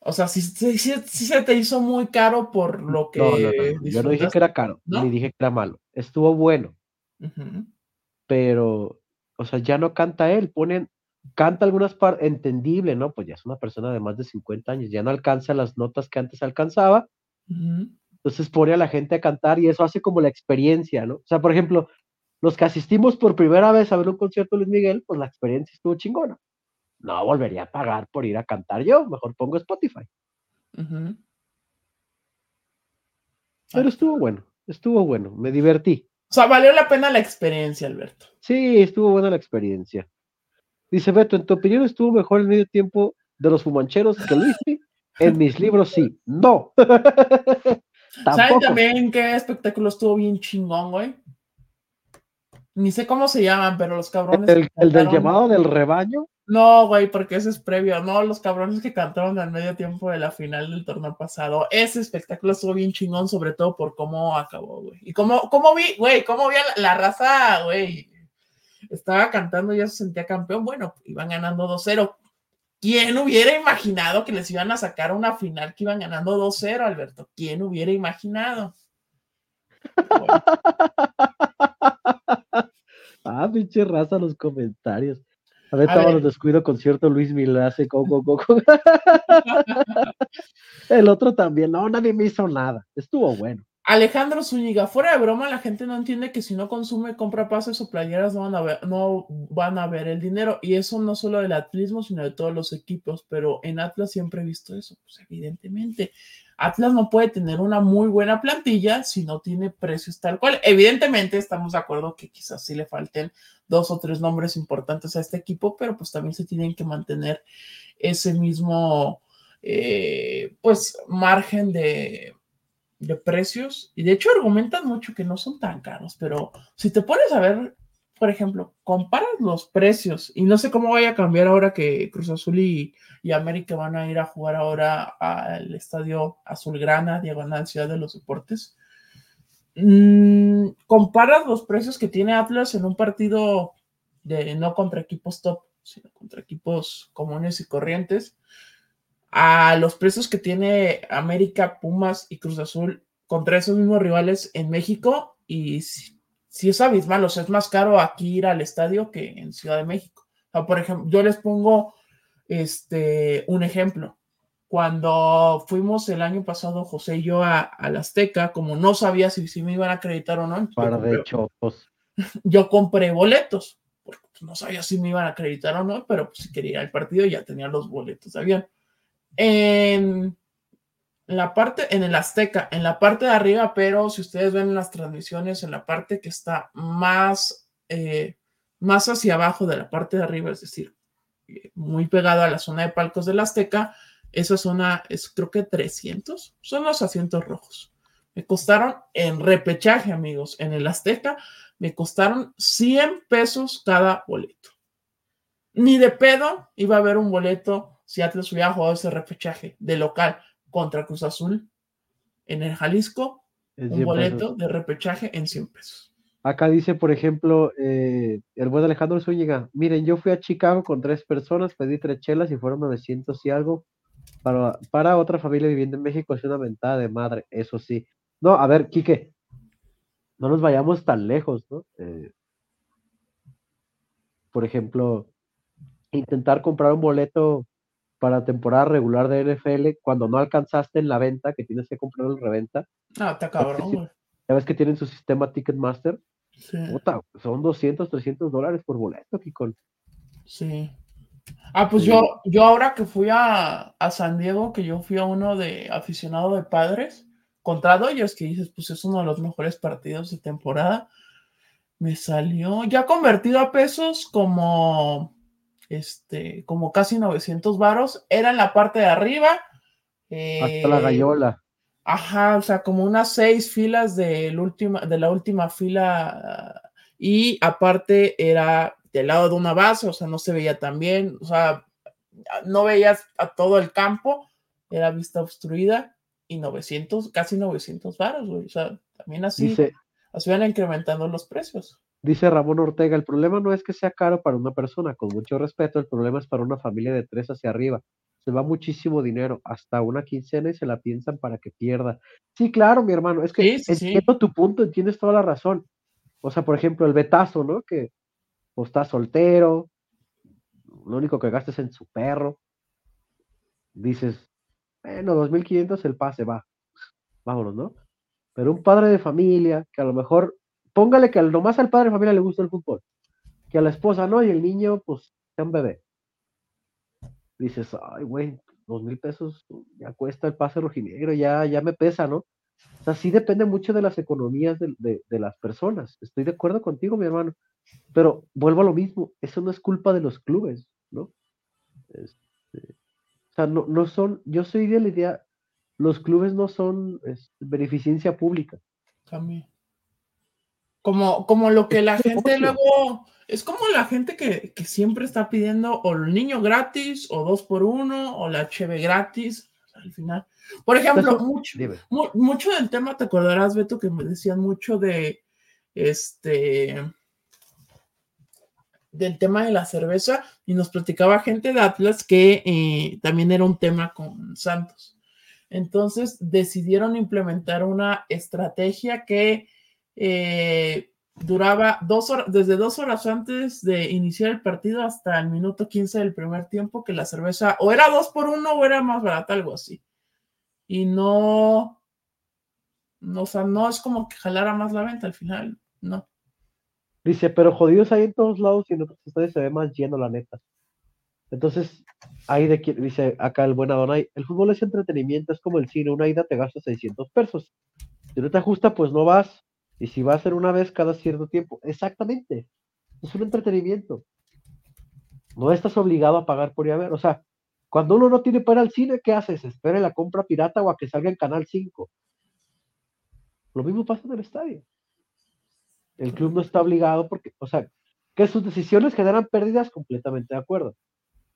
O sea, sí, sí, se te hizo muy caro por lo que. No, Yo no dije que era caro, ni dije que era malo. Estuvo bueno. Pero, o sea, ya no canta él. Ponen canta algunas partes, entendible, ¿no? Pues ya es una persona de más de 50 años, ya no alcanza las notas que antes alcanzaba. Entonces pone a la gente a cantar y eso hace como la experiencia, ¿no? O sea, por ejemplo, los que asistimos por primera vez a ver un concierto de Luis Miguel, pues la experiencia estuvo chingona. No volvería a pagar por ir a cantar yo, mejor pongo Spotify. Pero estuvo bueno, estuvo bueno, me divertí. O sea, valió la pena la experiencia, Alberto. Sí, estuvo buena la experiencia. Dice Beto, ¿en tu opinión estuvo mejor el medio tiempo de los fumancheros que Luis? En mis [laughs] libros sí. No. [laughs] ¿Saben también qué espectáculo estuvo bien chingón, güey? Ni sé cómo se llaman, pero los cabrones. ¿El, del llamado del rebaño? No, güey, porque ese es previo. No, los cabrones que cantaron al medio tiempo de la final del torneo pasado. Ese espectáculo estuvo bien chingón, sobre todo por cómo acabó, güey. Y cómo, cómo vi, güey, cómo vi la raza, güey estaba cantando, ya se sentía campeón. Bueno, iban ganando 2-0. ¿Quién hubiera imaginado que les iban a sacar una final que iban ganando 2-0, Alberto? ¿Quién hubiera imaginado? [laughs] ah, pinche raza los comentarios. A ver, estaba los descuido con cierto Luis Milase. Go, go, go, [laughs] El otro también, no, nadie me hizo nada. Estuvo bueno. Alejandro Zúñiga, fuera de broma, la gente no entiende que si no consume, compra pases o playeras, no van a ver, no van a ver el dinero. Y eso no solo del atlismo, sino de todos los equipos. Pero en Atlas siempre he visto eso. Pues evidentemente, Atlas no puede tener una muy buena plantilla si no tiene precios tal cual. Evidentemente, estamos de acuerdo que quizás sí le falten dos o tres nombres importantes a este equipo, pero pues también se tienen que mantener ese mismo, eh, pues, margen de de precios y de hecho argumentan mucho que no son tan caros, pero si te pones a ver, por ejemplo, comparas los precios y no sé cómo vaya a cambiar ahora que Cruz Azul y, América van a ir a jugar ahora al estadio Azulgrana, diagonal Ciudad de los Deportes. Mm, comparas los precios que tiene Atlas en un partido de no contra equipos top, sino contra equipos comunes y corrientes a los precios que tiene América, Pumas y Cruz Azul contra esos mismos rivales en México y si, es abismal, o sea, es más caro aquí ir al estadio que en Ciudad de México. por ejemplo, yo les pongo este, un ejemplo. Cuando fuimos el año pasado, José y yo, a, la Azteca, como no sabía si, si, me iban a acreditar o no. Para de chocos. [laughs] Yo compré boletos, porque pues, no sabía si me iban a acreditar o no, pero pues, si quería ir al partido ya tenía los boletos de avión. En la parte, en el Azteca, en la parte de arriba, pero si ustedes ven las transmisiones, en la parte que está más, eh, más hacia abajo de la parte de arriba, es decir, muy pegado a la zona de palcos del Azteca, esa zona es creo que 300, son los asientos rojos. Me costaron en repechaje, amigos, en el Azteca, me costaron 100 pesos cada boleto. Ni de pedo iba a haber un boleto si Atlas hubiera jugado ese repechaje de local contra Cruz Azul en el Jalisco, un boleto de repechaje en 100 pesos. Acá dice, por ejemplo, eh, el buen Alejandro Zúñiga, miren, yo fui a Chicago con tres personas, pedí tres chelas y fueron 900 y algo. Para, para otra familia viviendo en México es una ventada de madre, eso sí. No, a ver, Quique, no nos vayamos tan lejos, ¿no? Eh, por ejemplo, intentar comprar un boleto para temporada regular de NFL cuando no alcanzaste en la venta, que tienes que comprar en reventa. Ah, está cabrón, Ya ves que tienen su sistema Ticketmaster. Sí. son 200, 300 dólares por boleto, Kikon. Sí. Ah, pues yo, yo ahora que fui a, a, San Diego, que yo fui a uno de aficionado de padres contra Dodgers, que dices, pues es uno de los mejores partidos de temporada. Me salió ya convertido a pesos como este, como casi 900 varos. Era en la parte de arriba. Hasta la eh, gallola. Ajá, o sea, como unas seis filas de, última, de la última fila. Y aparte era del lado de una base, o sea, no se veía tan bien. O sea, no veías a todo el campo. Era vista obstruida. Y 900, casi 900 varos, güey. O sea, también así, así van incrementando los precios. Dice Ramón Ortega, el problema no es que sea caro para una persona, con mucho respeto, el problema es para una familia de tres hacia arriba. Se va muchísimo dinero, hasta una quincena y se la piensan para que pierda. Sí, claro, mi hermano, es que entiendo tu punto, tienes toda la razón. O sea, por ejemplo, el betazo, ¿no? Que o está soltero, lo único que gastes en su perro. Dices, bueno, 2.500 el pase, va, vámonos, ¿no? Pero un padre de familia que a lo mejor póngale que nomás al padre de familia le gusta el fútbol, que a la esposa no, y el niño, pues, sea un bebé. Dices, ay, güey, dos mil pesos ya cuesta el pase rojinegro, ya, ya me pesa, ¿no? O sea, sí depende mucho de las economías de, las personas. Estoy de acuerdo contigo, mi hermano. Pero vuelvo a lo mismo, eso no es culpa de los clubes, ¿no? Este, o sea, no, no son, yo soy de la idea, los clubes no son es, beneficencia pública. También. Como, como lo que la gente luego, es como la gente que, siempre está pidiendo o el niño gratis, o dos por uno, o la cheve gratis, al final. Por ejemplo, mucho, mucho del tema, te acordarás, Beto, que me decían mucho de este del tema de la cerveza y nos platicaba gente de Atlas que eh, también era un tema con Santos. Entonces decidieron implementar una estrategia que eh, duraba dos horas, desde dos horas antes de iniciar el partido hasta el minuto 15 del primer tiempo, que la cerveza o era dos por uno o era más barata, algo así. Y no, no, o sea, no es como que jalara más la venta al final, no. Dice, pero jodidos hay en todos lados y en otros estadios se ve más lleno, la neta. Entonces, ahí de dice acá el buen Adonai, el fútbol es entretenimiento, es como el cine, una ida te gasta 600 pesos. Si no te ajusta, pues no vas. Y si va a ser una vez cada cierto tiempo, exactamente. Es un entretenimiento. No estás obligado a pagar por ir a ver. O sea, cuando uno no tiene para al cine, ¿qué haces? Espera la compra pirata o a que salga en Canal 5. Lo mismo pasa en el estadio. El club no está obligado porque, o sea, que sus decisiones generan pérdidas, completamente de acuerdo.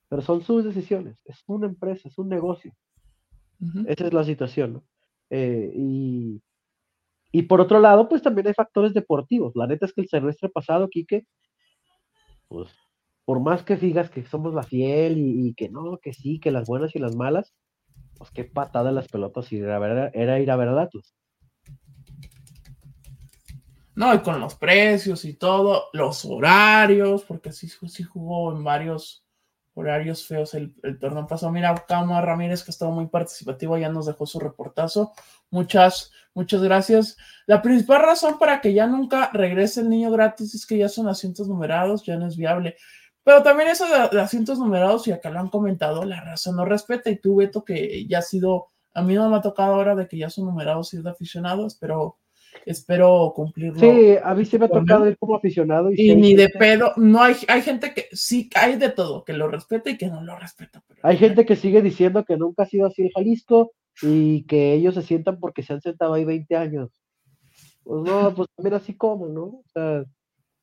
Pero son sus decisiones. Es una empresa, es un negocio. Esa es la situación, ¿no? Eh, y, y por otro lado, pues también hay factores deportivos. La neta es que el semestre pasado, Quique, pues por más que digas que somos la fiel y, que no, que sí, que las buenas y las malas, pues qué patada las pelotas y era, era ir a ver a No, y con los precios y todo, los horarios, porque sí, sí jugó en varios horarios feos el, el torneo pasado. Mira, Cama Ramírez, que estaba muy participativo, ya nos dejó su reportazo. Muchas, muchas gracias. La principal razón para que ya nunca regrese el niño gratis es que ya son asientos numerados, ya no es viable. Pero también eso de, asientos numerados, y acá lo han comentado, la razón no respeta. Y tú, Beto, que ya ha sido, a mí no me ha tocado ahora de que ya son numerados y de aficionados, pero espero cumplirlo. Sí, a mí sí me ha tocado ir como aficionado. Y, ni de pedo, no hay, hay gente que sí, hay de todo, que lo respeta y que no lo respeta. hay gente que sigue diciendo que nunca ha sido así el Jalisco, y que ellos se sientan porque se han sentado ahí 20 años. Pues no, [laughs] pues también así como, ¿no? O sea,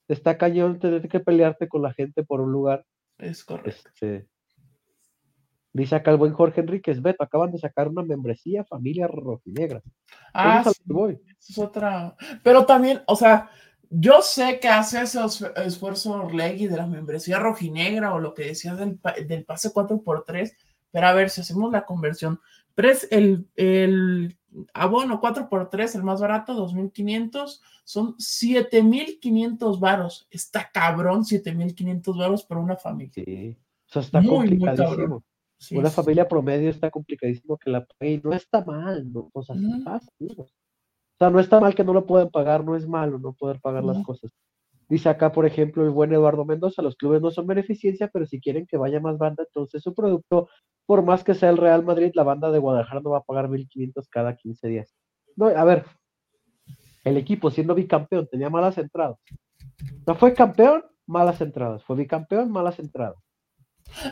está cañón tener que pelearte con la gente por un lugar. Es correcto. Este, dice acá el buen Jorge Enríquez, Beto, acaban de sacar una membresía familia rojinegra. Ah, sí, es otra. Pero también, o sea, yo sé que hace ese esfuerzo Orlegui de la membresía rojinegra o lo que decías del, del pase 4x3, pero a ver, si hacemos la conversión, el, el abono 4x3, el más barato, 2.500, son 7.500 varos. Está cabrón, 7.500 varos para una familia. Sí, o sea, está complicadísimo. Una familia promedio está complicadísimo que la pague no está mal, ¿no? O sea, sea, no está mal que no lo puedan pagar, no es malo no poder pagar las cosas. Dice acá, por ejemplo, el buen Eduardo Mendoza, los clubes no son beneficencia, pero si quieren que vaya más banda, entonces su producto, por más que sea el Real Madrid, la banda de Guadalajara no va a pagar 1.500 cada 15 días. No, a ver, el equipo siendo bicampeón tenía malas entradas. No fue campeón, malas entradas. Fue bicampeón, malas entradas.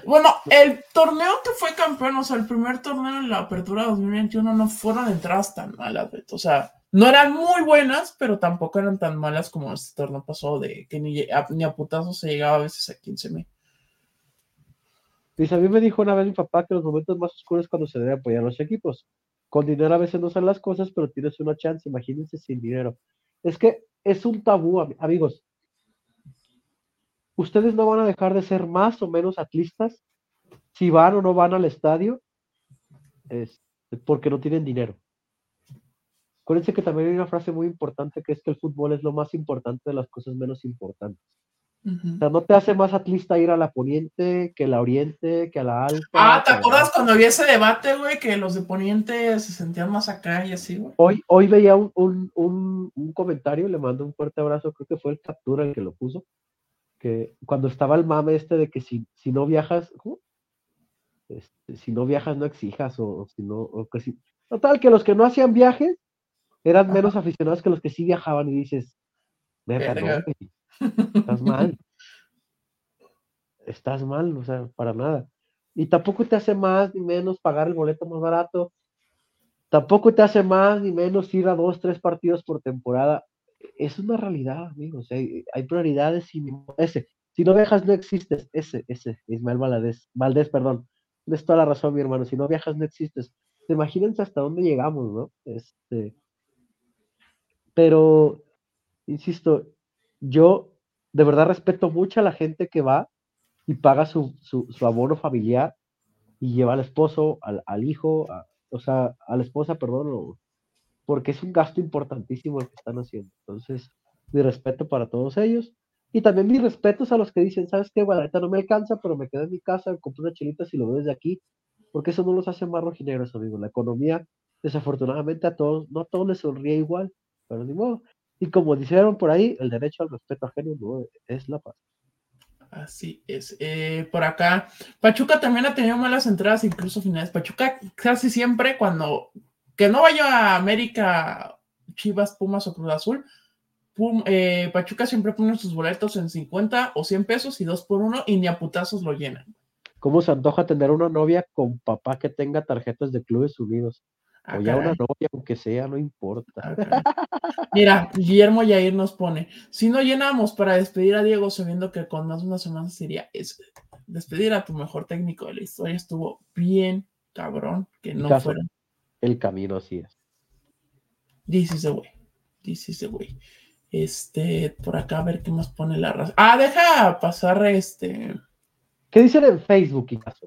Bueno, el torneo que fue campeón, o sea, el primer torneo en la apertura 2021 no fueron entradas tan malas, o sea, no eran muy buenas, pero tampoco eran tan malas como este torneo pasó de que ni a, ni se llegaba a veces a 15 mil. Dice, a mí me dijo una vez mi papá que los momentos más oscuros cuando se debe apoyar a los equipos. Con dinero a veces no son las cosas, pero tienes una chance, imagínense sin dinero. Es que es un tabú, amigos. Ustedes no van a dejar de ser más o menos atlistas si van o no van al estadio es porque no tienen dinero. Acuérdense que también hay una frase muy importante que es que el fútbol es lo más importante de las cosas menos importantes. O sea, no te hace más atlista ir a la poniente que la oriente, que a la alta. Ah, ¿te acuerdas cuando había ese debate, güey, que los de poniente se sentían más acá y así, güey? Hoy, hoy veía un, un, un, comentario, le mando un fuerte abrazo, creo que fue el captura el que lo puso, que cuando estaba el mame este de que si, si no viajas, este, si no viajas no exijas, o, si no, o que si, total, que los que no hacían viajes eran menos aficionados que los que sí viajaban y dices, [laughs] estás mal. Estás mal, o sea, para nada. Y tampoco te hace más ni menos pagar el boleto más barato. Tampoco te hace más ni menos ir a dos, tres partidos por temporada. Es una realidad, amigos. Hay, hay prioridades y ese. Si no viajas, no existes. Ese, ese, Ismael Valdés, Valdés, perdón. Tienes toda la razón, mi hermano. Si no viajas, no existes. Imagínense hasta dónde llegamos, ¿no? Este, pero, insisto, yo de verdad respeto mucho a la gente que va y paga su, su, abono familiar y lleva al esposo, al, hijo, o sea, a la esposa, perdón, porque es un gasto importantísimo el que están haciendo. Entonces, mi respeto para todos ellos. Y también mis respetos a los que dicen, ¿sabes qué? Bueno, ahorita no me alcanza, pero me quedo en mi casa, compro una chelita si lo veo desde aquí, porque eso no los hace más rojinegros, amigos. La economía, desafortunadamente, a todos, no a todos les sonríe igual pero ni modo. Y como dijeron por ahí, el derecho al respeto ajeno no es la paz. Así es. Eh, por acá, Pachuca también ha tenido malas entradas, incluso finales. Pachuca casi siempre cuando que no vaya a América, Chivas, Pumas o Cruz Azul, eh, Pachuca siempre pone sus boletos en 50 o 100 pesos y dos por uno y ni a putazos lo llenan. ¿Cómo se antoja tener una novia con papá que tenga tarjetas de clubes unidos? Ah, o ya una novia, aunque sea, no importa. Ah, Mira, Guillermo Yair nos pone, si no llenamos para despedir a Diego sabiendo que con más de una semana sería es, despedir a tu mejor técnico de la historia, estuvo bien cabrón que no fuera. El camino así es. This is the way. This is the way. Este, por acá a ver qué más pone la raza. Ah, deja pasar este. ¿Qué dicen en Facebook, caso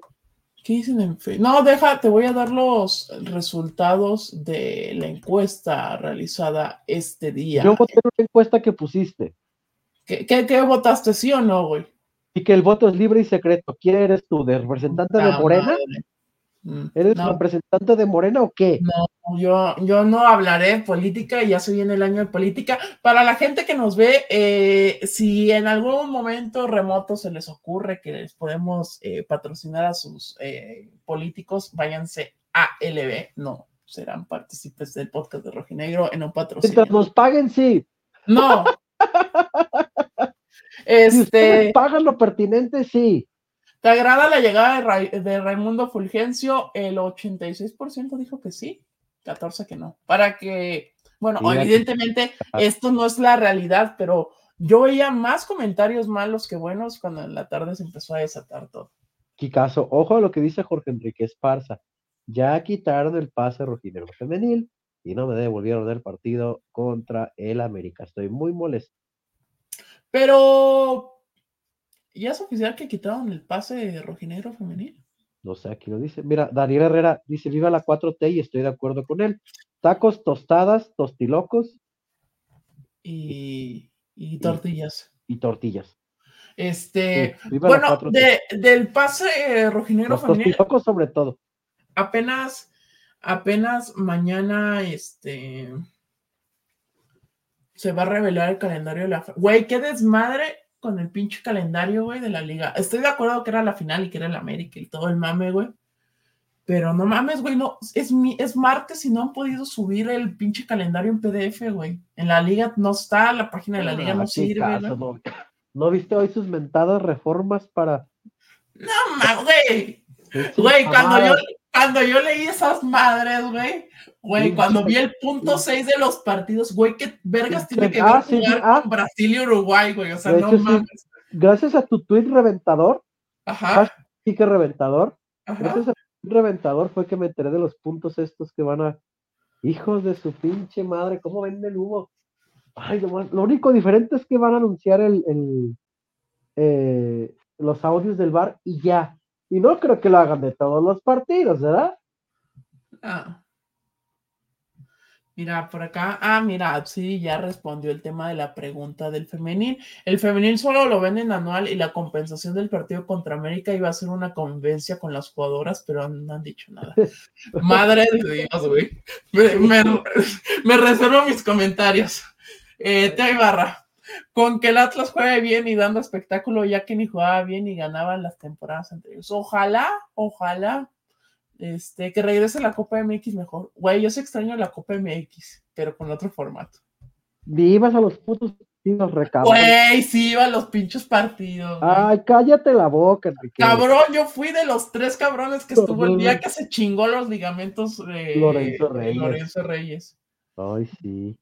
¿Qué dicen en Facebook? No, deja, te voy a dar los resultados de la encuesta realizada este día. Yo voté una encuesta que pusiste. ¿Qué, qué, votaste, sí o no, güey? Y que el voto es libre y secreto. ¿Quién eres tú? ¿De representante de Morena? Mm, ¿Eres representante de Morena o qué? No, yo, yo no hablaré de política, ya se viene el año de política. Para la gente que nos ve, eh, si en algún momento remoto se les ocurre que les podemos eh, patrocinar a sus eh, políticos, váyanse a LB, no serán partícipes del podcast de Rojinegro en un patrocinio. Mientras nos paguen, sí. No. [laughs] este. pagan lo pertinente, sí. ¿Te agrada la llegada de, Raimundo Fulgencio? El 86% dijo que sí, 14% que no. Para que, bueno, evidentemente esto no es la realidad, pero yo veía más comentarios malos que buenos cuando en la tarde se empezó a desatar todo. caso, ojo a lo que dice Jorge Enrique Esparza. Ya quitaron el pase rojinegro femenil y no me devolvieron el partido contra el América. Estoy muy molesto. Pero ¿Ya es oficial que quitaron el pase rojinegro femenil? No sé, aquí lo dice. Mira, Daniel Herrera dice, viva la 4T y estoy de acuerdo con él. Tacos, tostadas, tostilocos. Y, y tortillas. Y, tortillas. Este, bueno, del pase rojinegro femenil. Tostilocos sobre todo. Apenas, apenas mañana, este, se va a revelar el calendario de la. Güey, qué desmadre con el pinche calendario, güey, de la liga. Estoy de acuerdo que era la final y que era el América y todo el mame, güey. Pero no mames, güey, no, es, mi, es martes y no han podido subir el pinche calendario en PDF, güey. En la liga no está, la página de la liga no sirve. no. no. viste hoy sus mentadas reformas para. No mames, güey. Güey, cuando yo, cuando yo leí esas madres, güey, güey, cuando vi el punto 6 de los partidos, güey, qué vergas tiene que ah, ver jugar ah. con Brasil y Uruguay, güey, o sea, no mames. Gracias a tu tweet reventador, ajá, sí que reventador, gracias a reventador fue que me enteré de los puntos estos que van a. Hijos de su pinche madre, ¿cómo venden humo? Ay, lo, único diferente es que van a anunciar el, eh, los audios del bar y ya. Y no creo que lo hagan de todos los partidos, ¿verdad? Ah. Mira, por acá, ah, mira, sí, ya respondió el tema de la pregunta del femenil. El femenil solo lo venden anual y la compensación del partido contra América iba a ser una convencia con las jugadoras, pero no han dicho nada. [laughs] Madre de Dios, güey. Me, reservo mis comentarios. Eh, Teo Ibarra, con que el Atlas juegue bien y dando espectáculo, ya que ni jugaba bien y ganaban las temporadas anteriores. Ojalá, ojalá este, que regrese la Copa MX mejor. Güey, yo se extraño la Copa MX, pero con otro formato. Vivas a los putos partidos, recabros. Güey, sí iba a los pinches partidos. Ay, cállate la boca, Enrique. Cabrón, yo fui de los tres cabrones que estuvo el día que se chingó los ligamentos de Lorenzo Reyes. Lorenzo Reyes. Ay, sí.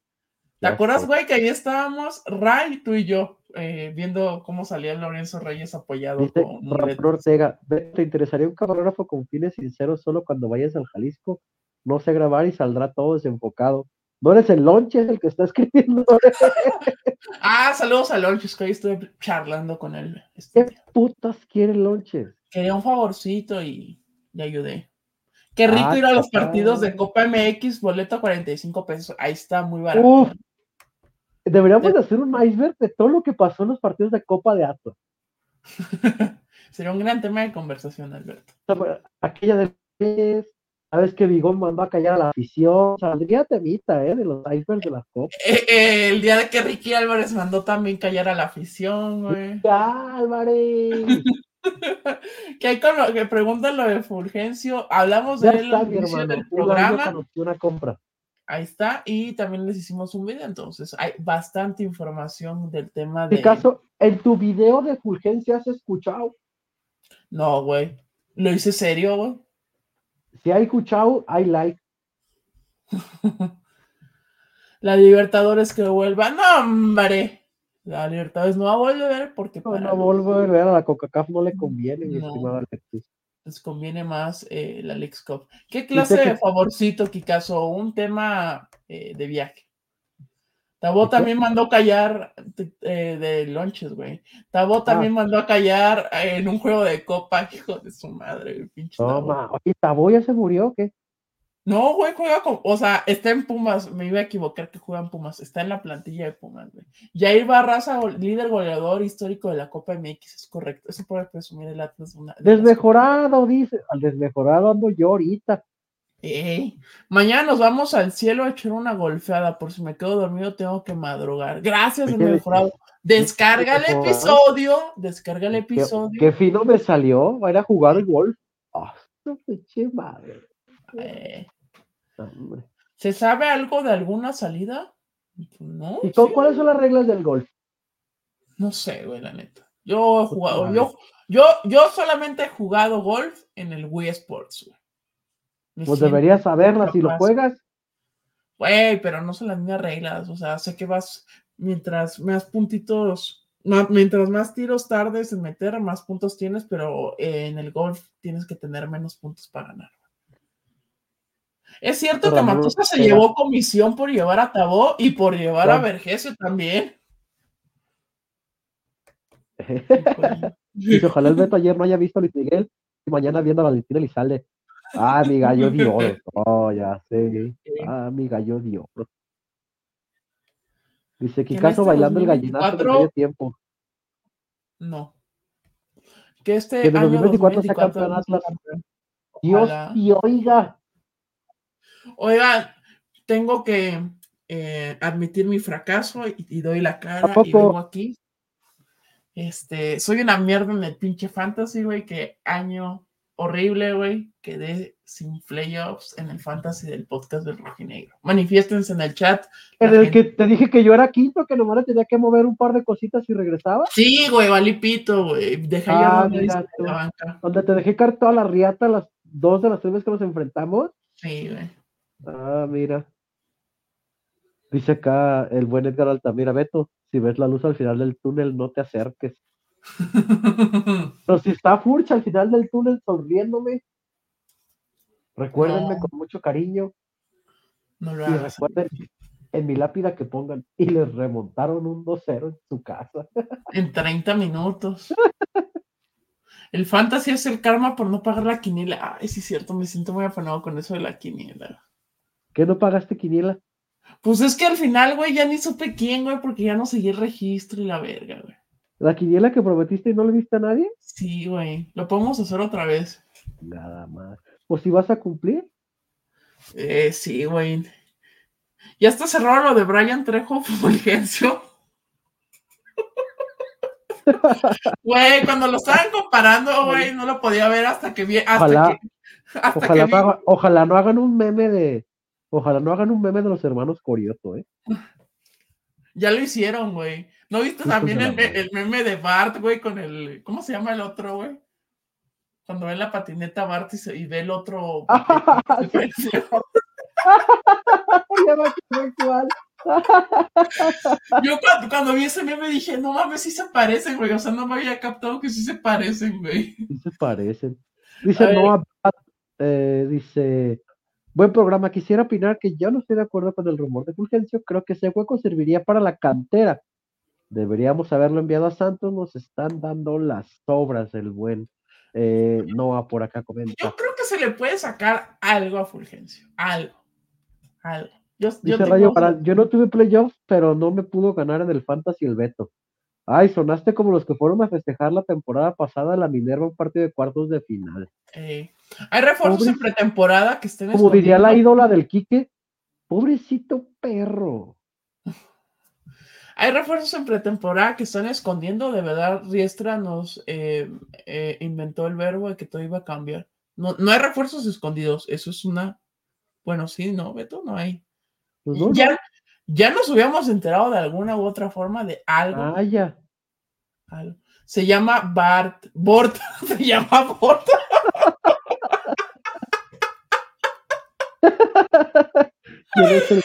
¿Te acuerdas, güey, que ahí estábamos, Ray, tú y yo, eh, viendo cómo salía Lorenzo Reyes apoyado con Ortega, ¿te interesaría un camarógrafo con fines sinceros solo cuando vayas al Jalisco? No sé grabar y saldrá todo desenfocado. No eres el Lonches el que está [laughs] escribiendo. ah, saludos a Lonches, que hoy estuve charlando con él. Este ¿Qué putas quiere Lonches? Quería un favorcito y le ayudé. Qué rico ah, ir a los partidos de Copa MX, boleto a 45 pesos. Ahí está, muy barato. Deberíamos hacer un iceberg de todo lo que pasó en los partidos de Copa de Ato. [laughs] Sería un gran tema de conversación, Alberto. Aquella de sabes que Vigón mandó a callar a la afición, saldría temita, ¿eh? De los icebergs de las copas. Eh, eh, el día de que Ricky Álvarez mandó también callar a la afición, güey. Álvarez! [laughs] que hay con lo que preguntan lo de Fulgencio, hablamos de él en del programa. Una compra. Ahí está, y también les hicimos un video, entonces hay bastante información del tema de. En caso, en tu video de Fulgencia has escuchado. No, güey. Lo hice serio, güey. Si hay escuchado, hay like. [laughs] La Libertadores que vuelva. No, hombre. La Libertadores no va a volver porque. No, no volver a la Coca-Cola no le conviene, mi estimado Alexis les conviene más eh, la Lex Cup. ¿Qué clase de favorcito, Kikazo? Un tema eh, de viaje. Tabo también mandó callar eh, de lonches, güey. Tabo ah. también mandó a callar en un juego de copa, hijo de su madre, pinche. Toma, oye, Tabo ya se murió, ¿o ¿qué? No, güey, juega con, o sea, está en Pumas, me iba a equivocar que juega en Pumas, está en la plantilla de Pumas, güey. Jair Barraza, líder goleador histórico de la Copa MX, es correcto, eso puede presumir el Atlas. Una, desmejorado, dice, al desmejorado ando yo ahorita. Mañana nos vamos al cielo a echar una golfeada, por si me quedo dormido tengo que madrugar. Gracias, desmejorado. Descarga el episodio, descarga el episodio. Qué, fino me salió, va a ir a jugar el golf. Oh, madre. Eh, ¿Se sabe algo de alguna salida? No. ¿Y cuáles son las reglas del golf? No sé, güey, la neta. Yo he jugado, yo, yo, yo solamente he jugado golf en el Wii Sports, Pues deberías saberlas si lo juegas. Güey, pero no son las mismas reglas. O sea, sé que vas mientras más puntitos, mientras más tiros tardes en meter, más puntos tienes, pero en el golf tienes que tener menos puntos para ganar. Es cierto que Matusa se llevó comisión por llevar a Tabó y por llevar a Vergesio también. [laughs] ojalá el Beto ayer no haya visto a Luis Miguel y mañana viendo a Valentina sale. Ah, mi gallo dio. [laughs] Oh, ya sé. Ah, mi gallo dio. Dice Kikazo bailando el gallinazo de medio tiempo. No. Que este que en 2024 sea campeón Atlas. Dios, y oiga, Oiga, tengo que eh, admitir mi fracaso y, doy la cara y vengo aquí. Este, soy una mierda en el pinche fantasy, güey, que año horrible, güey, quedé sin playoffs en el fantasy del podcast del Rojinegro. Manifiéstense en el chat. En el que te dije que yo era quinto, que nomás tenía que mover un par de cositas y regresaba. Sí, güey, valipito, güey. Dejé ah, ya la banca. Donde te dejé caer toda la riata las dos de las tres veces que nos enfrentamos. Sí, güey. Ah, mira. Dice acá el buen Edgar Altamira, Beto, si ves la luz al final del túnel, no te acerques. [laughs] Pero si está Furcha al final del túnel sonriéndome, recuérdenme con mucho cariño. No lo y recuerden en mi lápida que pongan y les remontaron un 2-0 en su casa. [laughs] En 30 minutos. El fantasy es el karma por no pagar la quiniela. Ay, sí es cierto, me siento muy afanado con eso de la quiniela. ¿Qué no pagaste quiniela? Pues es que al final, güey, ya ni supe quién, güey, porque ya no seguí el registro y la verga, güey. ¿La quiniela que prometiste y no le viste a nadie? Sí, güey. Lo podemos hacer otra vez. Nada más. ¿O si vas a cumplir? Eh, sí, güey. Ya está cerrado lo de Brian Trejo [laughs] Fulgencio. Güey, cuando lo estaban comparando, güey, no lo podía ver hasta que vi. ojalá, no ojalá no hagan un meme de Ojalá no hagan un meme de los hermanos Corioto, ¿eh? Ya lo hicieron, güey. ¿No viste también el, meme de Bart, güey, con el. ¿Cómo se llama el otro, güey? Cuando ve la patineta Bart y, ve el otro. [laughs] Yo cuando, vi ese meme dije, no mames, sí se parecen, güey. O sea, no me había captado que sí se parecen, güey. Sí se parecen. Dice Noah, eh, dice, Buen programa. Quisiera opinar que yo no estoy de acuerdo con el rumor de Fulgencio. Creo que ese hueco serviría para la cantera. Deberíamos haberlo enviado a Santos. Nos están dando las sobras el buen eh, Noah por acá comenta. Yo creo que se le puede sacar algo a Fulgencio. Algo. Algo. Yo, Dice Rayo yo no tuve playoffs, pero no me pudo ganar en el Fantasy el Beto. Ay, sonaste como los que fueron a festejar la temporada pasada la Minerva un partido de cuartos de final. Hay refuerzos en pretemporada que estén Como diría la ídola del Quique, pobrecito perro. Hay refuerzos en pretemporada que están escondiendo. De verdad, Riestra nos eh, eh, inventó el verbo de que todo iba a cambiar. No, no hay refuerzos escondidos. Eso es una. Bueno, sí, no, Beto, no hay. Pues ya, ya nos hubiéramos enterado de alguna u otra forma de algo. Ah, ya. Se llama Bart. Bort. [laughs] Se llama Bort. [laughs] ¿Quién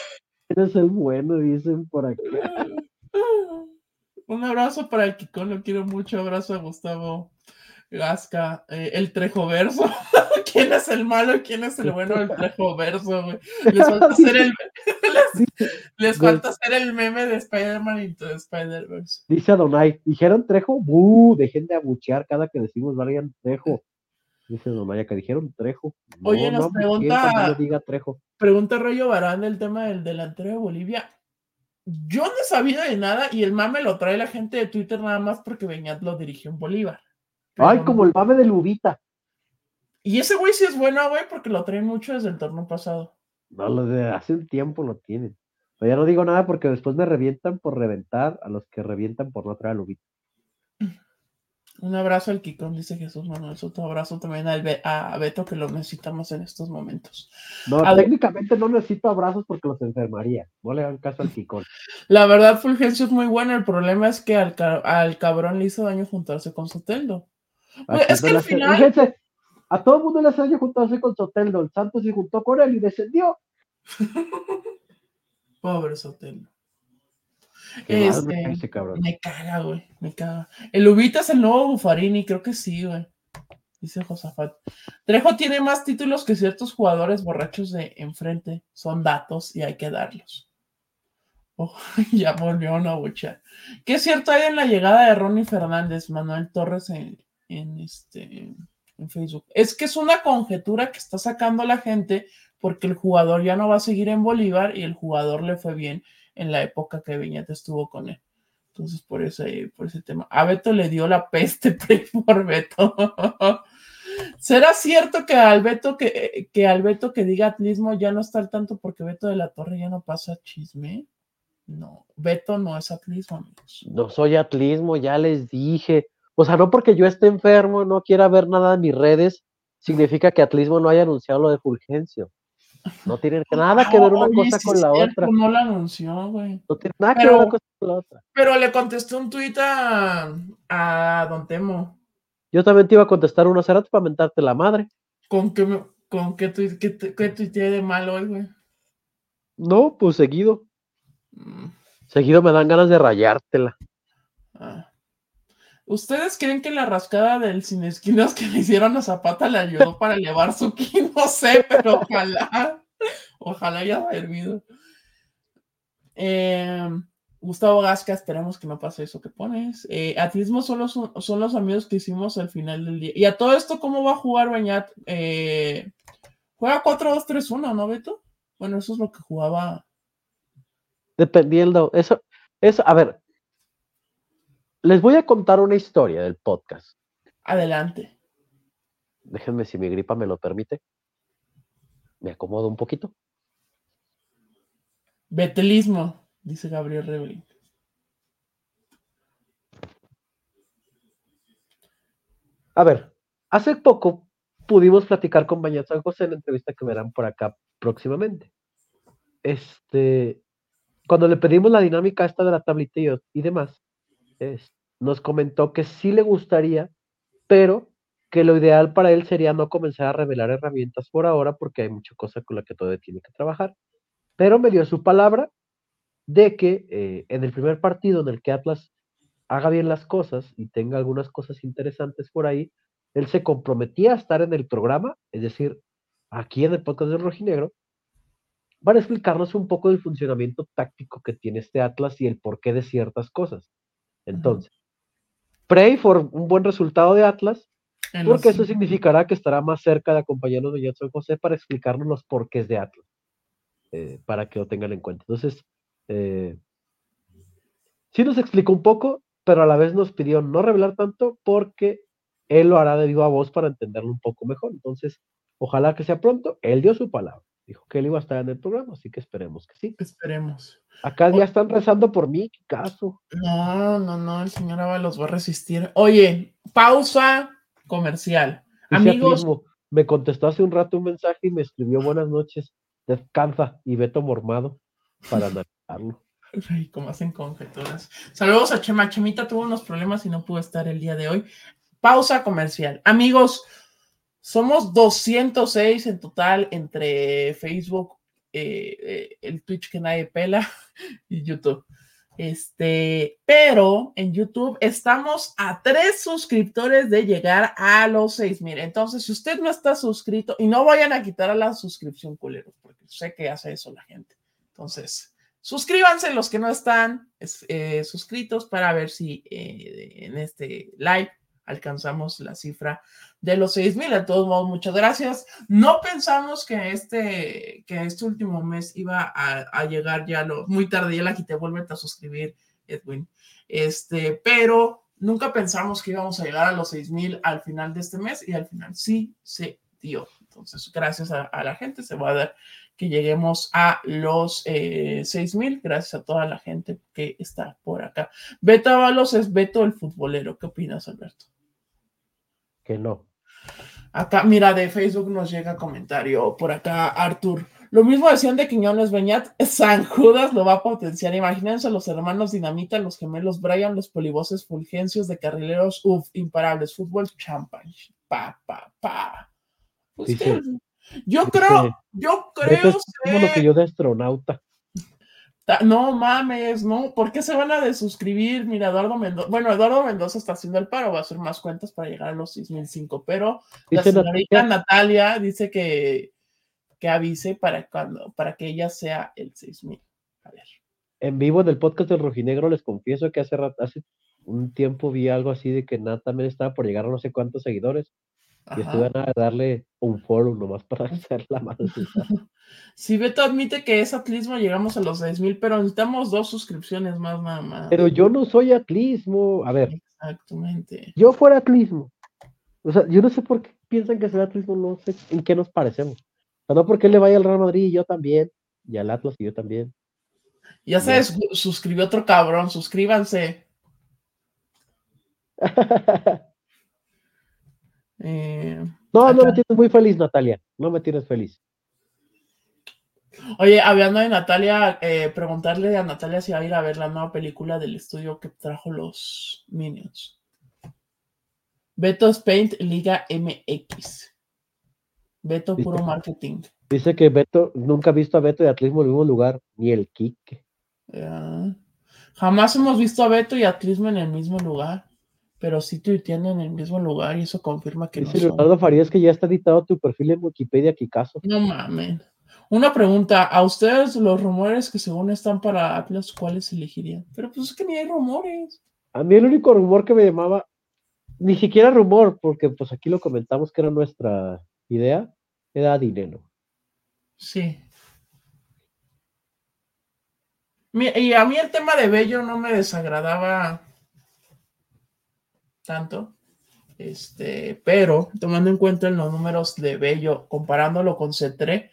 es, el, bueno? Dicen por aquí. [laughs] Un abrazo para el Kiko, lo quiero mucho. Abrazo a Gustavo Gasca. Eh, el Trejo Verso. [laughs] ¿Quién es el malo quién es el bueno del Trejo Verso, Les falta hacer el, les, falta hacer el meme de Spider-Man y de Spider-Verse. Dice Adonai, ¿dijeron Trejo? ¡Buh! Dejen de abuchear cada que decimos Varian Trejo. Dice Donaya que dijeron Trejo. Oye, nos pregunta. diga Trejo. Pregunta Rayo Barán del tema del delantero de Bolivia. Yo no sabía de nada y el mame lo trae la gente de Twitter nada más porque Beñat lo dirigió en Bolívar. Ay, como el mame de Lubita. Y ese güey sí es bueno, güey, porque lo traen mucho desde el torneo pasado. No, lo de hace un tiempo lo tienen. Pero ya no digo nada porque después me revientan por reventar a los que revientan por no traer a Lubita. Un abrazo al Kikón, dice Jesús Manuel Otro abrazo también al a Beto, que lo necesitamos en estos momentos. No, técnicamente no necesito abrazos porque los enfermaría. No le hagan caso al Kikón. [laughs] La verdad, Fulgencio es muy bueno. El problema es que al, al cabrón le hizo daño juntarse con Soteldo. es que al final... Fíjense, a todo el mundo le hace daño juntarse con Soteldo. El Santos se juntó con él y descendió. [laughs] Pobre Soteldo. Este, me caga, güey, me caga. El Ubita es el nuevo Bufarini, creo que sí, güey. Dice Josafat. Trejo tiene más títulos que ciertos jugadores borrachos de enfrente. Son datos y hay que darlos. [laughs] Oh, ya volvió una bucha. ¿Qué cierto hay en la llegada de Ronnie Fernández, Manuel Torres en, en, este, en Facebook? Es que es una conjetura que está sacando la gente porque el jugador ya no va a seguir en Bolívar y el jugador le fue bien en la época que Viñete estuvo con él. Entonces, por ese, por ese tema. A Beto le dio la peste [laughs] por Beto. ¿Será cierto que al Beto que, que que diga atlismo ya no está al tanto porque Beto de la Torre ya no pasa chisme? No, Beto no es atlismo, amigos. No soy atlismo, ya les dije. O sea, no porque yo esté enfermo, no quiera ver nada en mis redes, significa que atlismo no haya anunciado lo de Fulgencio. No tiene nada que ver una cosa con la otra. No la anunció, güey. No tiene nada que ver una cosa con la otra. Pero le contesté un tuit a, a Don Temo. Yo también te iba a contestar unos rato para mentarte la madre. ¿Con qué, con qué, tuit, qué, qué de mal hoy, güey? No, pues seguido. Mm. Seguido me dan ganas de rayártela. Ah. ¿Ustedes creen que la rascada del sin esquinas que le hicieron a Zapata le ayudó para elevar su ki? [laughs] No sé, pero ojalá. Ojalá haya servido. Eh, Gustavo Gasca, esperemos que no pase eso que pones. Eh, Atlismo son los, son los amigos que hicimos al final del día. Y a todo esto, ¿cómo va a jugar Bañat? Eh, juega 4-2-3-1, ¿no, Beto? Bueno, eso es lo que jugaba. Dependiendo, eso, eso, a ver, les voy a contar una historia del podcast. Adelante. Déjenme si mi gripa me lo permite. Me acomodo un poquito. Betelismo dice Gabriel Rebelín. A ver, hace poco pudimos platicar con Bañat San José en la entrevista que verán por acá próximamente. Este, cuando le pedimos la dinámica esta de la tablita y, demás, nos comentó que sí le gustaría, pero que lo ideal para él sería no comenzar a revelar herramientas por ahora porque hay mucha cosa con la que todavía tiene que trabajar. Pero me dio su palabra de que eh, en el primer partido en el que Atlas haga bien las cosas y tenga algunas cosas interesantes por ahí, él se comprometía a estar en el programa, es decir, aquí en el podcast del Rojinegro, para explicarnos un poco del funcionamiento táctico que tiene este Atlas y el porqué de ciertas cosas. Entonces, pray for un buen resultado de Atlas, porque eso significará que estará más cerca de acompañarnos de San José para explicarnos los porqués de Atlas, eh, para que lo tengan en cuenta. Entonces, eh, sí nos explicó un poco, pero a la vez nos pidió no revelar tanto porque él lo hará de viva voz para entenderlo un poco mejor. Entonces, ojalá que sea pronto. Él dio su palabra. Dijo que él iba a estar en el programa, así que esperemos que sí. Esperemos. Acá ya están rezando por mí, ¿qué caso? No, no, no, el señor los va a resistir. Oye, pausa comercial. Amigos. me contestó hace un rato un mensaje y me escribió buenas noches. Descansa y Beto Mormado para [laughs] analizarlo. Ay, como hacen conjeturas. Saludos a Chema. Chemita tuvo unos problemas y no pudo estar el día de hoy. Pausa comercial. Amigos, somos 206 en total entre Facebook, eh, eh, el Twitch que nadie pela [laughs] y YouTube. Este, pero en YouTube estamos a tres suscriptores de llegar a los seis mil. Entonces, si usted no está suscrito, y no vayan a quitar a la suscripción, culeros, porque sé que hace eso la gente. Entonces, suscríbanse los que no están eh, suscritos para ver si en este live alcanzamos la cifra de los 6000. De todos modos, muchas gracias. No pensamos que este, que este último mes iba a, llegar ya lo, muy tarde. Ya la quité, vuelve a suscribir, Edwin. Este, pero nunca pensamos que íbamos a llegar a los 6000 al final de este mes y al final sí se dio. Entonces, gracias a, la gente se va a dar que lleguemos a los eh, mil, gracias a toda la gente que está por acá. Beto Avalos es Beto el futbolero. ¿Qué opinas, Alberto? Que no. Acá, mira, de Facebook nos llega comentario por acá, Artur. Lo mismo decían de Quiñones Beñat, San Judas lo va a potenciar. Imagínense los hermanos Dinamita, los gemelos Brian, los polivoces Fulgencios de carrileros, uff, imparables, fútbol champagne, pa, pa, pa. Pues yo creo, yo creo. Es como lo que yo de astronauta. No mames, ¿no? ¿Por qué se van a desuscribir? Mira, Eduardo Mendoza. Bueno, Eduardo Mendoza está haciendo el paro, va a hacer más cuentas para llegar a los 6005, pero la señorita Natalia, dice que, que avise para cuando, para que ella sea el 6000. A ver. En vivo en el podcast del Rojinegro les confieso que hace, hace un tiempo vi algo así de que Nat también estaba por llegar a no sé cuántos seguidores. Y estuve a darle un foro nomás para [laughs] hacer la más. [laughs] Si Beto admite que es atlismo, llegamos a los 6000, pero necesitamos dos suscripciones más, nada más. Pero yo no soy atlismo. A ver. Exactamente. Yo fuera atlismo. O sea, yo no sé por qué piensan que el atlismo, no sé en qué nos parecemos. O sea, no porque él le vaya al Real Madrid y yo también, y al Atlas y yo también. Ya se suscribió otro cabrón, suscríbanse. [laughs] Eh, no, no me tienes muy feliz, Natalia. No me tienes feliz. Oye, hablando de Natalia, eh, preguntarle a Natalia si va a ir a ver la nueva película del estudio que trajo los Minions. Beto's Paint Liga MX. Beto puro marketing. Dice que Beto nunca ha visto a Beto y Atlismo en el mismo lugar, ni el Kike. Jamás hemos visto a Beto y Atlismo en el mismo lugar, pero sí tuiteando en el mismo lugar y eso confirma que Dice no Leonardo Farías que ya está editado tu perfil en Wikipedia, Kikazo. No mames. Una pregunta, ¿a ustedes los rumores que según están para Atlas, cuáles elegirían? Pero pues es que ni hay rumores. A mí el único rumor que me llamaba, ni siquiera rumor, porque pues aquí lo comentamos que era nuestra idea, era dinero. Sí. Y a mí el tema de Bello no me desagradaba tanto. Este, pero tomando en cuenta los números de Bello, comparándolo con Cetre,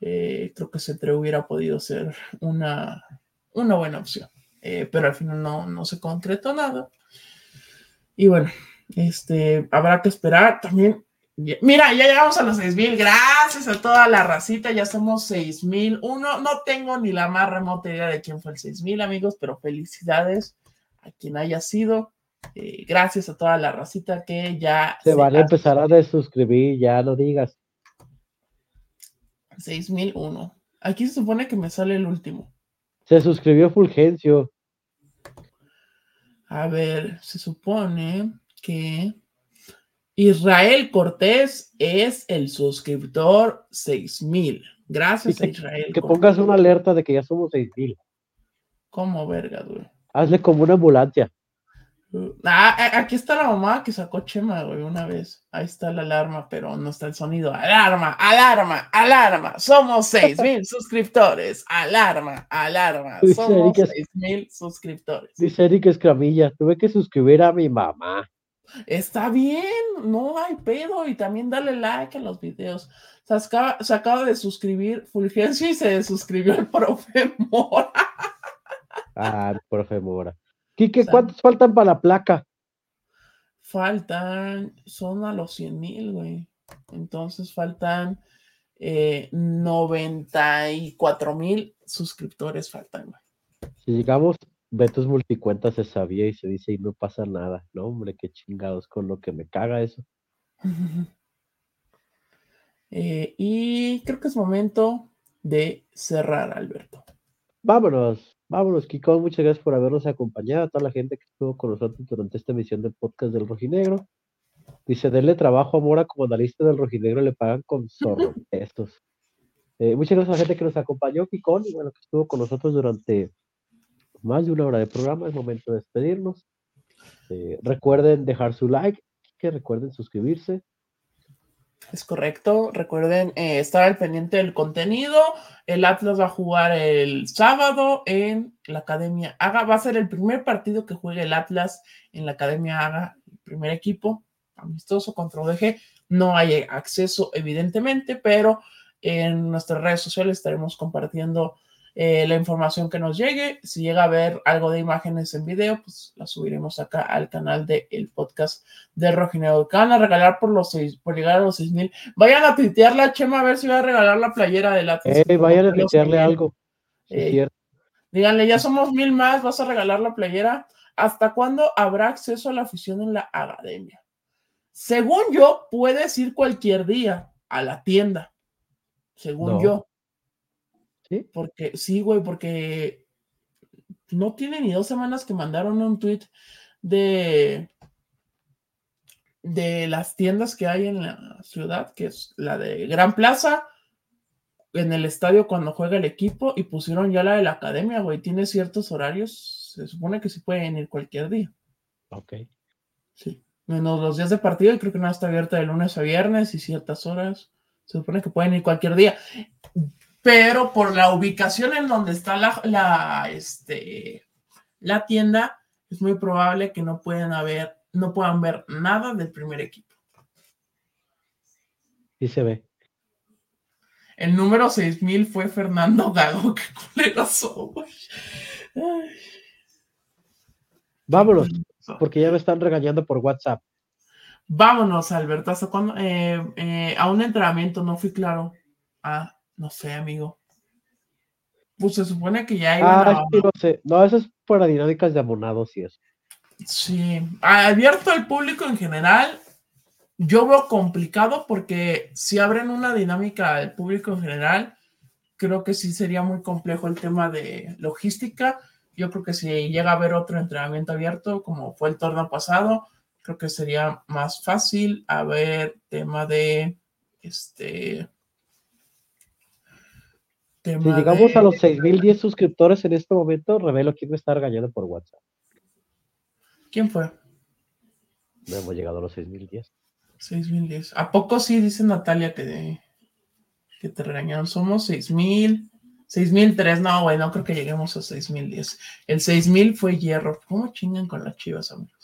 eh, creo que C3 hubiera podido ser una, una buena opción. Eh, pero al final no, no se concretó nada. Y bueno, este, habrá que esperar también. Mira, ya llegamos a los 6000. Gracias a toda la racita. Ya somos 6000. Uno, no tengo ni la más remota idea de quién fue el 6000, amigos, pero felicidades a quien haya sido. Eh, gracias a toda la racita que ya se, van a empezar a desuscribir, ya lo digas. 6001. Aquí se supone que me sale el último. Se suscribió Fulgencio. A ver, se supone que Israel Cortés es el suscriptor 6000. Gracias a Israel. Que pongas una alerta de que ya somos 6000. ¿Cómo verga, güey? Hazle como una ambulancia. Ah, aquí está la mamá que sacó Chema, güey, una vez. Ahí está la alarma, pero no está el sonido. Alarma, alarma, alarma. Somos seis [laughs] mil suscriptores. Alarma, alarma. Somos seis mil suscriptores. Dice Eric Escramilla, tuve que suscribir a mi mamá. Está bien, no hay pedo. Y también dale like a los videos. Se acaba, se acaba de suscribir Fulgencio y se suscribió el [laughs] profe Mora. Ah, el profe Mora. Quique, ¿cuántos faltan para la placa? Faltan, son a los 100 mil, güey. Entonces faltan eh, 94 mil suscriptores faltan, güey. Si llegamos, Betos multicuenta se sabía y se dice y no pasa nada. No, hombre, qué chingados con lo que me caga eso. [laughs] Eh, y creo que es momento de cerrar, Alberto. Vámonos. Vámonos, Kiko, muchas gracias por habernos acompañado, a toda la gente que estuvo con nosotros durante esta emisión del podcast del Rojinegro. Dice, denle trabajo a Mora como analista del Rojinegro, le pagan con zorro [laughs] estos. Eh, muchas gracias a la gente que nos acompañó, Kiko, y bueno, que estuvo con nosotros durante más de una hora de programa. Es momento de despedirnos. Eh, recuerden dejar su like, que recuerden suscribirse, es correcto. Recuerden eh, estar al pendiente del contenido. El Atlas va a jugar el sábado en la Academia Haga. Va a ser el primer partido que juegue el Atlas en la Academia Haga, el primer equipo amistoso contra ODG. No hay acceso, evidentemente, pero en nuestras redes sociales estaremos compartiendo eh, la información que nos llegue. Si llega a ver algo de imágenes en video, pues la subiremos acá al canal del podcast de Rojineo. Que van a regalar por los seis, por llegar a los seis mil. Vayan a tuitear la Chema a ver si va a regalar la playera de la eh, vayan a tuitearle algo. Eh, díganle, ya somos mil más, vas a regalar la playera. ¿Hasta cuándo habrá acceso a la afición en la academia? Según yo, puedes ir cualquier día a la tienda. Según yo. Porque, sí, güey, porque no tiene ni dos semanas que mandaron un tweet de, de las tiendas que hay en la ciudad, que es la de Gran Plaza, en el estadio cuando juega el equipo, y pusieron ya la de la academia, güey. Tiene ciertos horarios, se supone que sí pueden ir cualquier día. Ok. Sí, menos los días de partido, y creo que no está abierta de lunes a viernes y ciertas horas. Se supone que pueden ir cualquier día pero por la ubicación en donde está la, este, la tienda, es muy probable que no puedan haber no puedan ver nada del primer equipo. Y se ve. El número 6000 fue Fernando Gago. Qué culerazo, Vámonos, porque ya me están regañando por WhatsApp. Vámonos, Alberto. ¿Hasta cuándo? Eh, eh, a un entrenamiento, no fui claro. Ah, no sé, amigo. Pues se supone que ya iban ah, no sé. No, eso es para dinámicas de abonados y eso. Sí, abierto al público en general, yo veo complicado porque si abren una dinámica al público en general, creo que sí sería muy complejo el tema de logística. Yo creo que si llega a haber otro entrenamiento abierto, como fue el torneo pasado, creo que sería más fácil haber tema de este. Si llegamos a los 6010 suscriptores en este momento, revelo quién me está regañando por WhatsApp. ¿Quién fue? No hemos llegado a los 6010. 6010. ¿A poco sí dice Natalia que, que te regañaron? Somos 6000, 6003. No, güey, no creo que lleguemos a 6010. El 6000 fue hierro. ¿Cómo chingan con las chivas, amigos?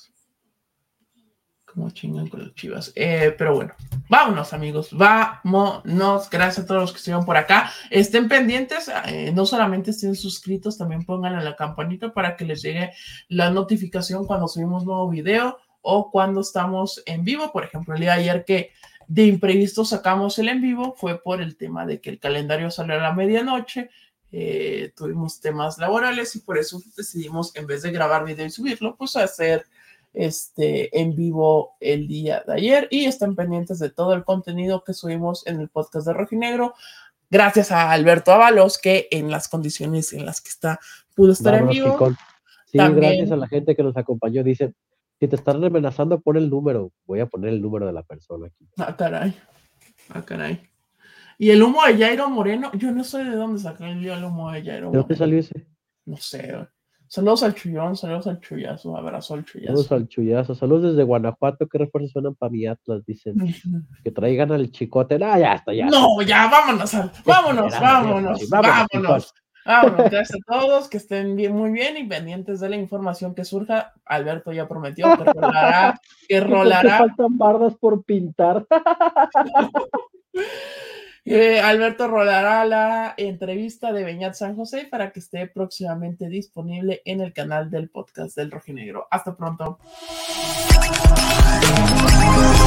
¿Cómo chingan con las chivas? Eh, pero bueno, vámonos, amigos. Vámonos. Gracias a todos los que estuvieron por acá. Estén pendientes. Eh, no solamente estén suscritos, también pongan a la campanita para que les llegue la notificación cuando subimos nuevo video o cuando estamos en vivo. Por ejemplo, el día de ayer que de imprevisto sacamos el en vivo fue por el tema de que el calendario salió a la medianoche. Eh, tuvimos temas laborales y por eso decidimos, en vez de grabar video y subirlo, pues hacer este en vivo el día de ayer y están pendientes de todo el contenido que subimos en el podcast de Rojinegro. Gracias a Alberto Ábalos, que en las condiciones en las que está pudo estar en vivo. Sí, gracias a la gente que nos acompañó. Dice, si te están amenazando, pon el número. Voy a poner el número de la persona aquí. Ah, caray. Ah, caray. Y el humo de Jairo Moreno, yo no sé de dónde sacó el humo de Jairo Moreno. ¿De dónde salió ese? No sé. Saludos al Chullón, saludos al Chullazo, abrazo al Chullazo. Saludos al Chullazo, saludos desde Guanajuato, ¿qué refuerzos suenan para mi Atlas? Dicen que traigan al chicote. Ah, ya está, ya. No, ya, vámonos, vámonos, vámonos, vámonos. Bueno, [laughs] gracias a todos, que estén bien, muy bien y pendientes de la información que surja. Alberto ya prometió que [laughs] rolará, que rolará. faltan bardas por pintar. [laughs] Eh, Alberto rolará la entrevista de Beñat San José para que esté próximamente disponible en el canal del podcast del Rojinegro. Hasta pronto.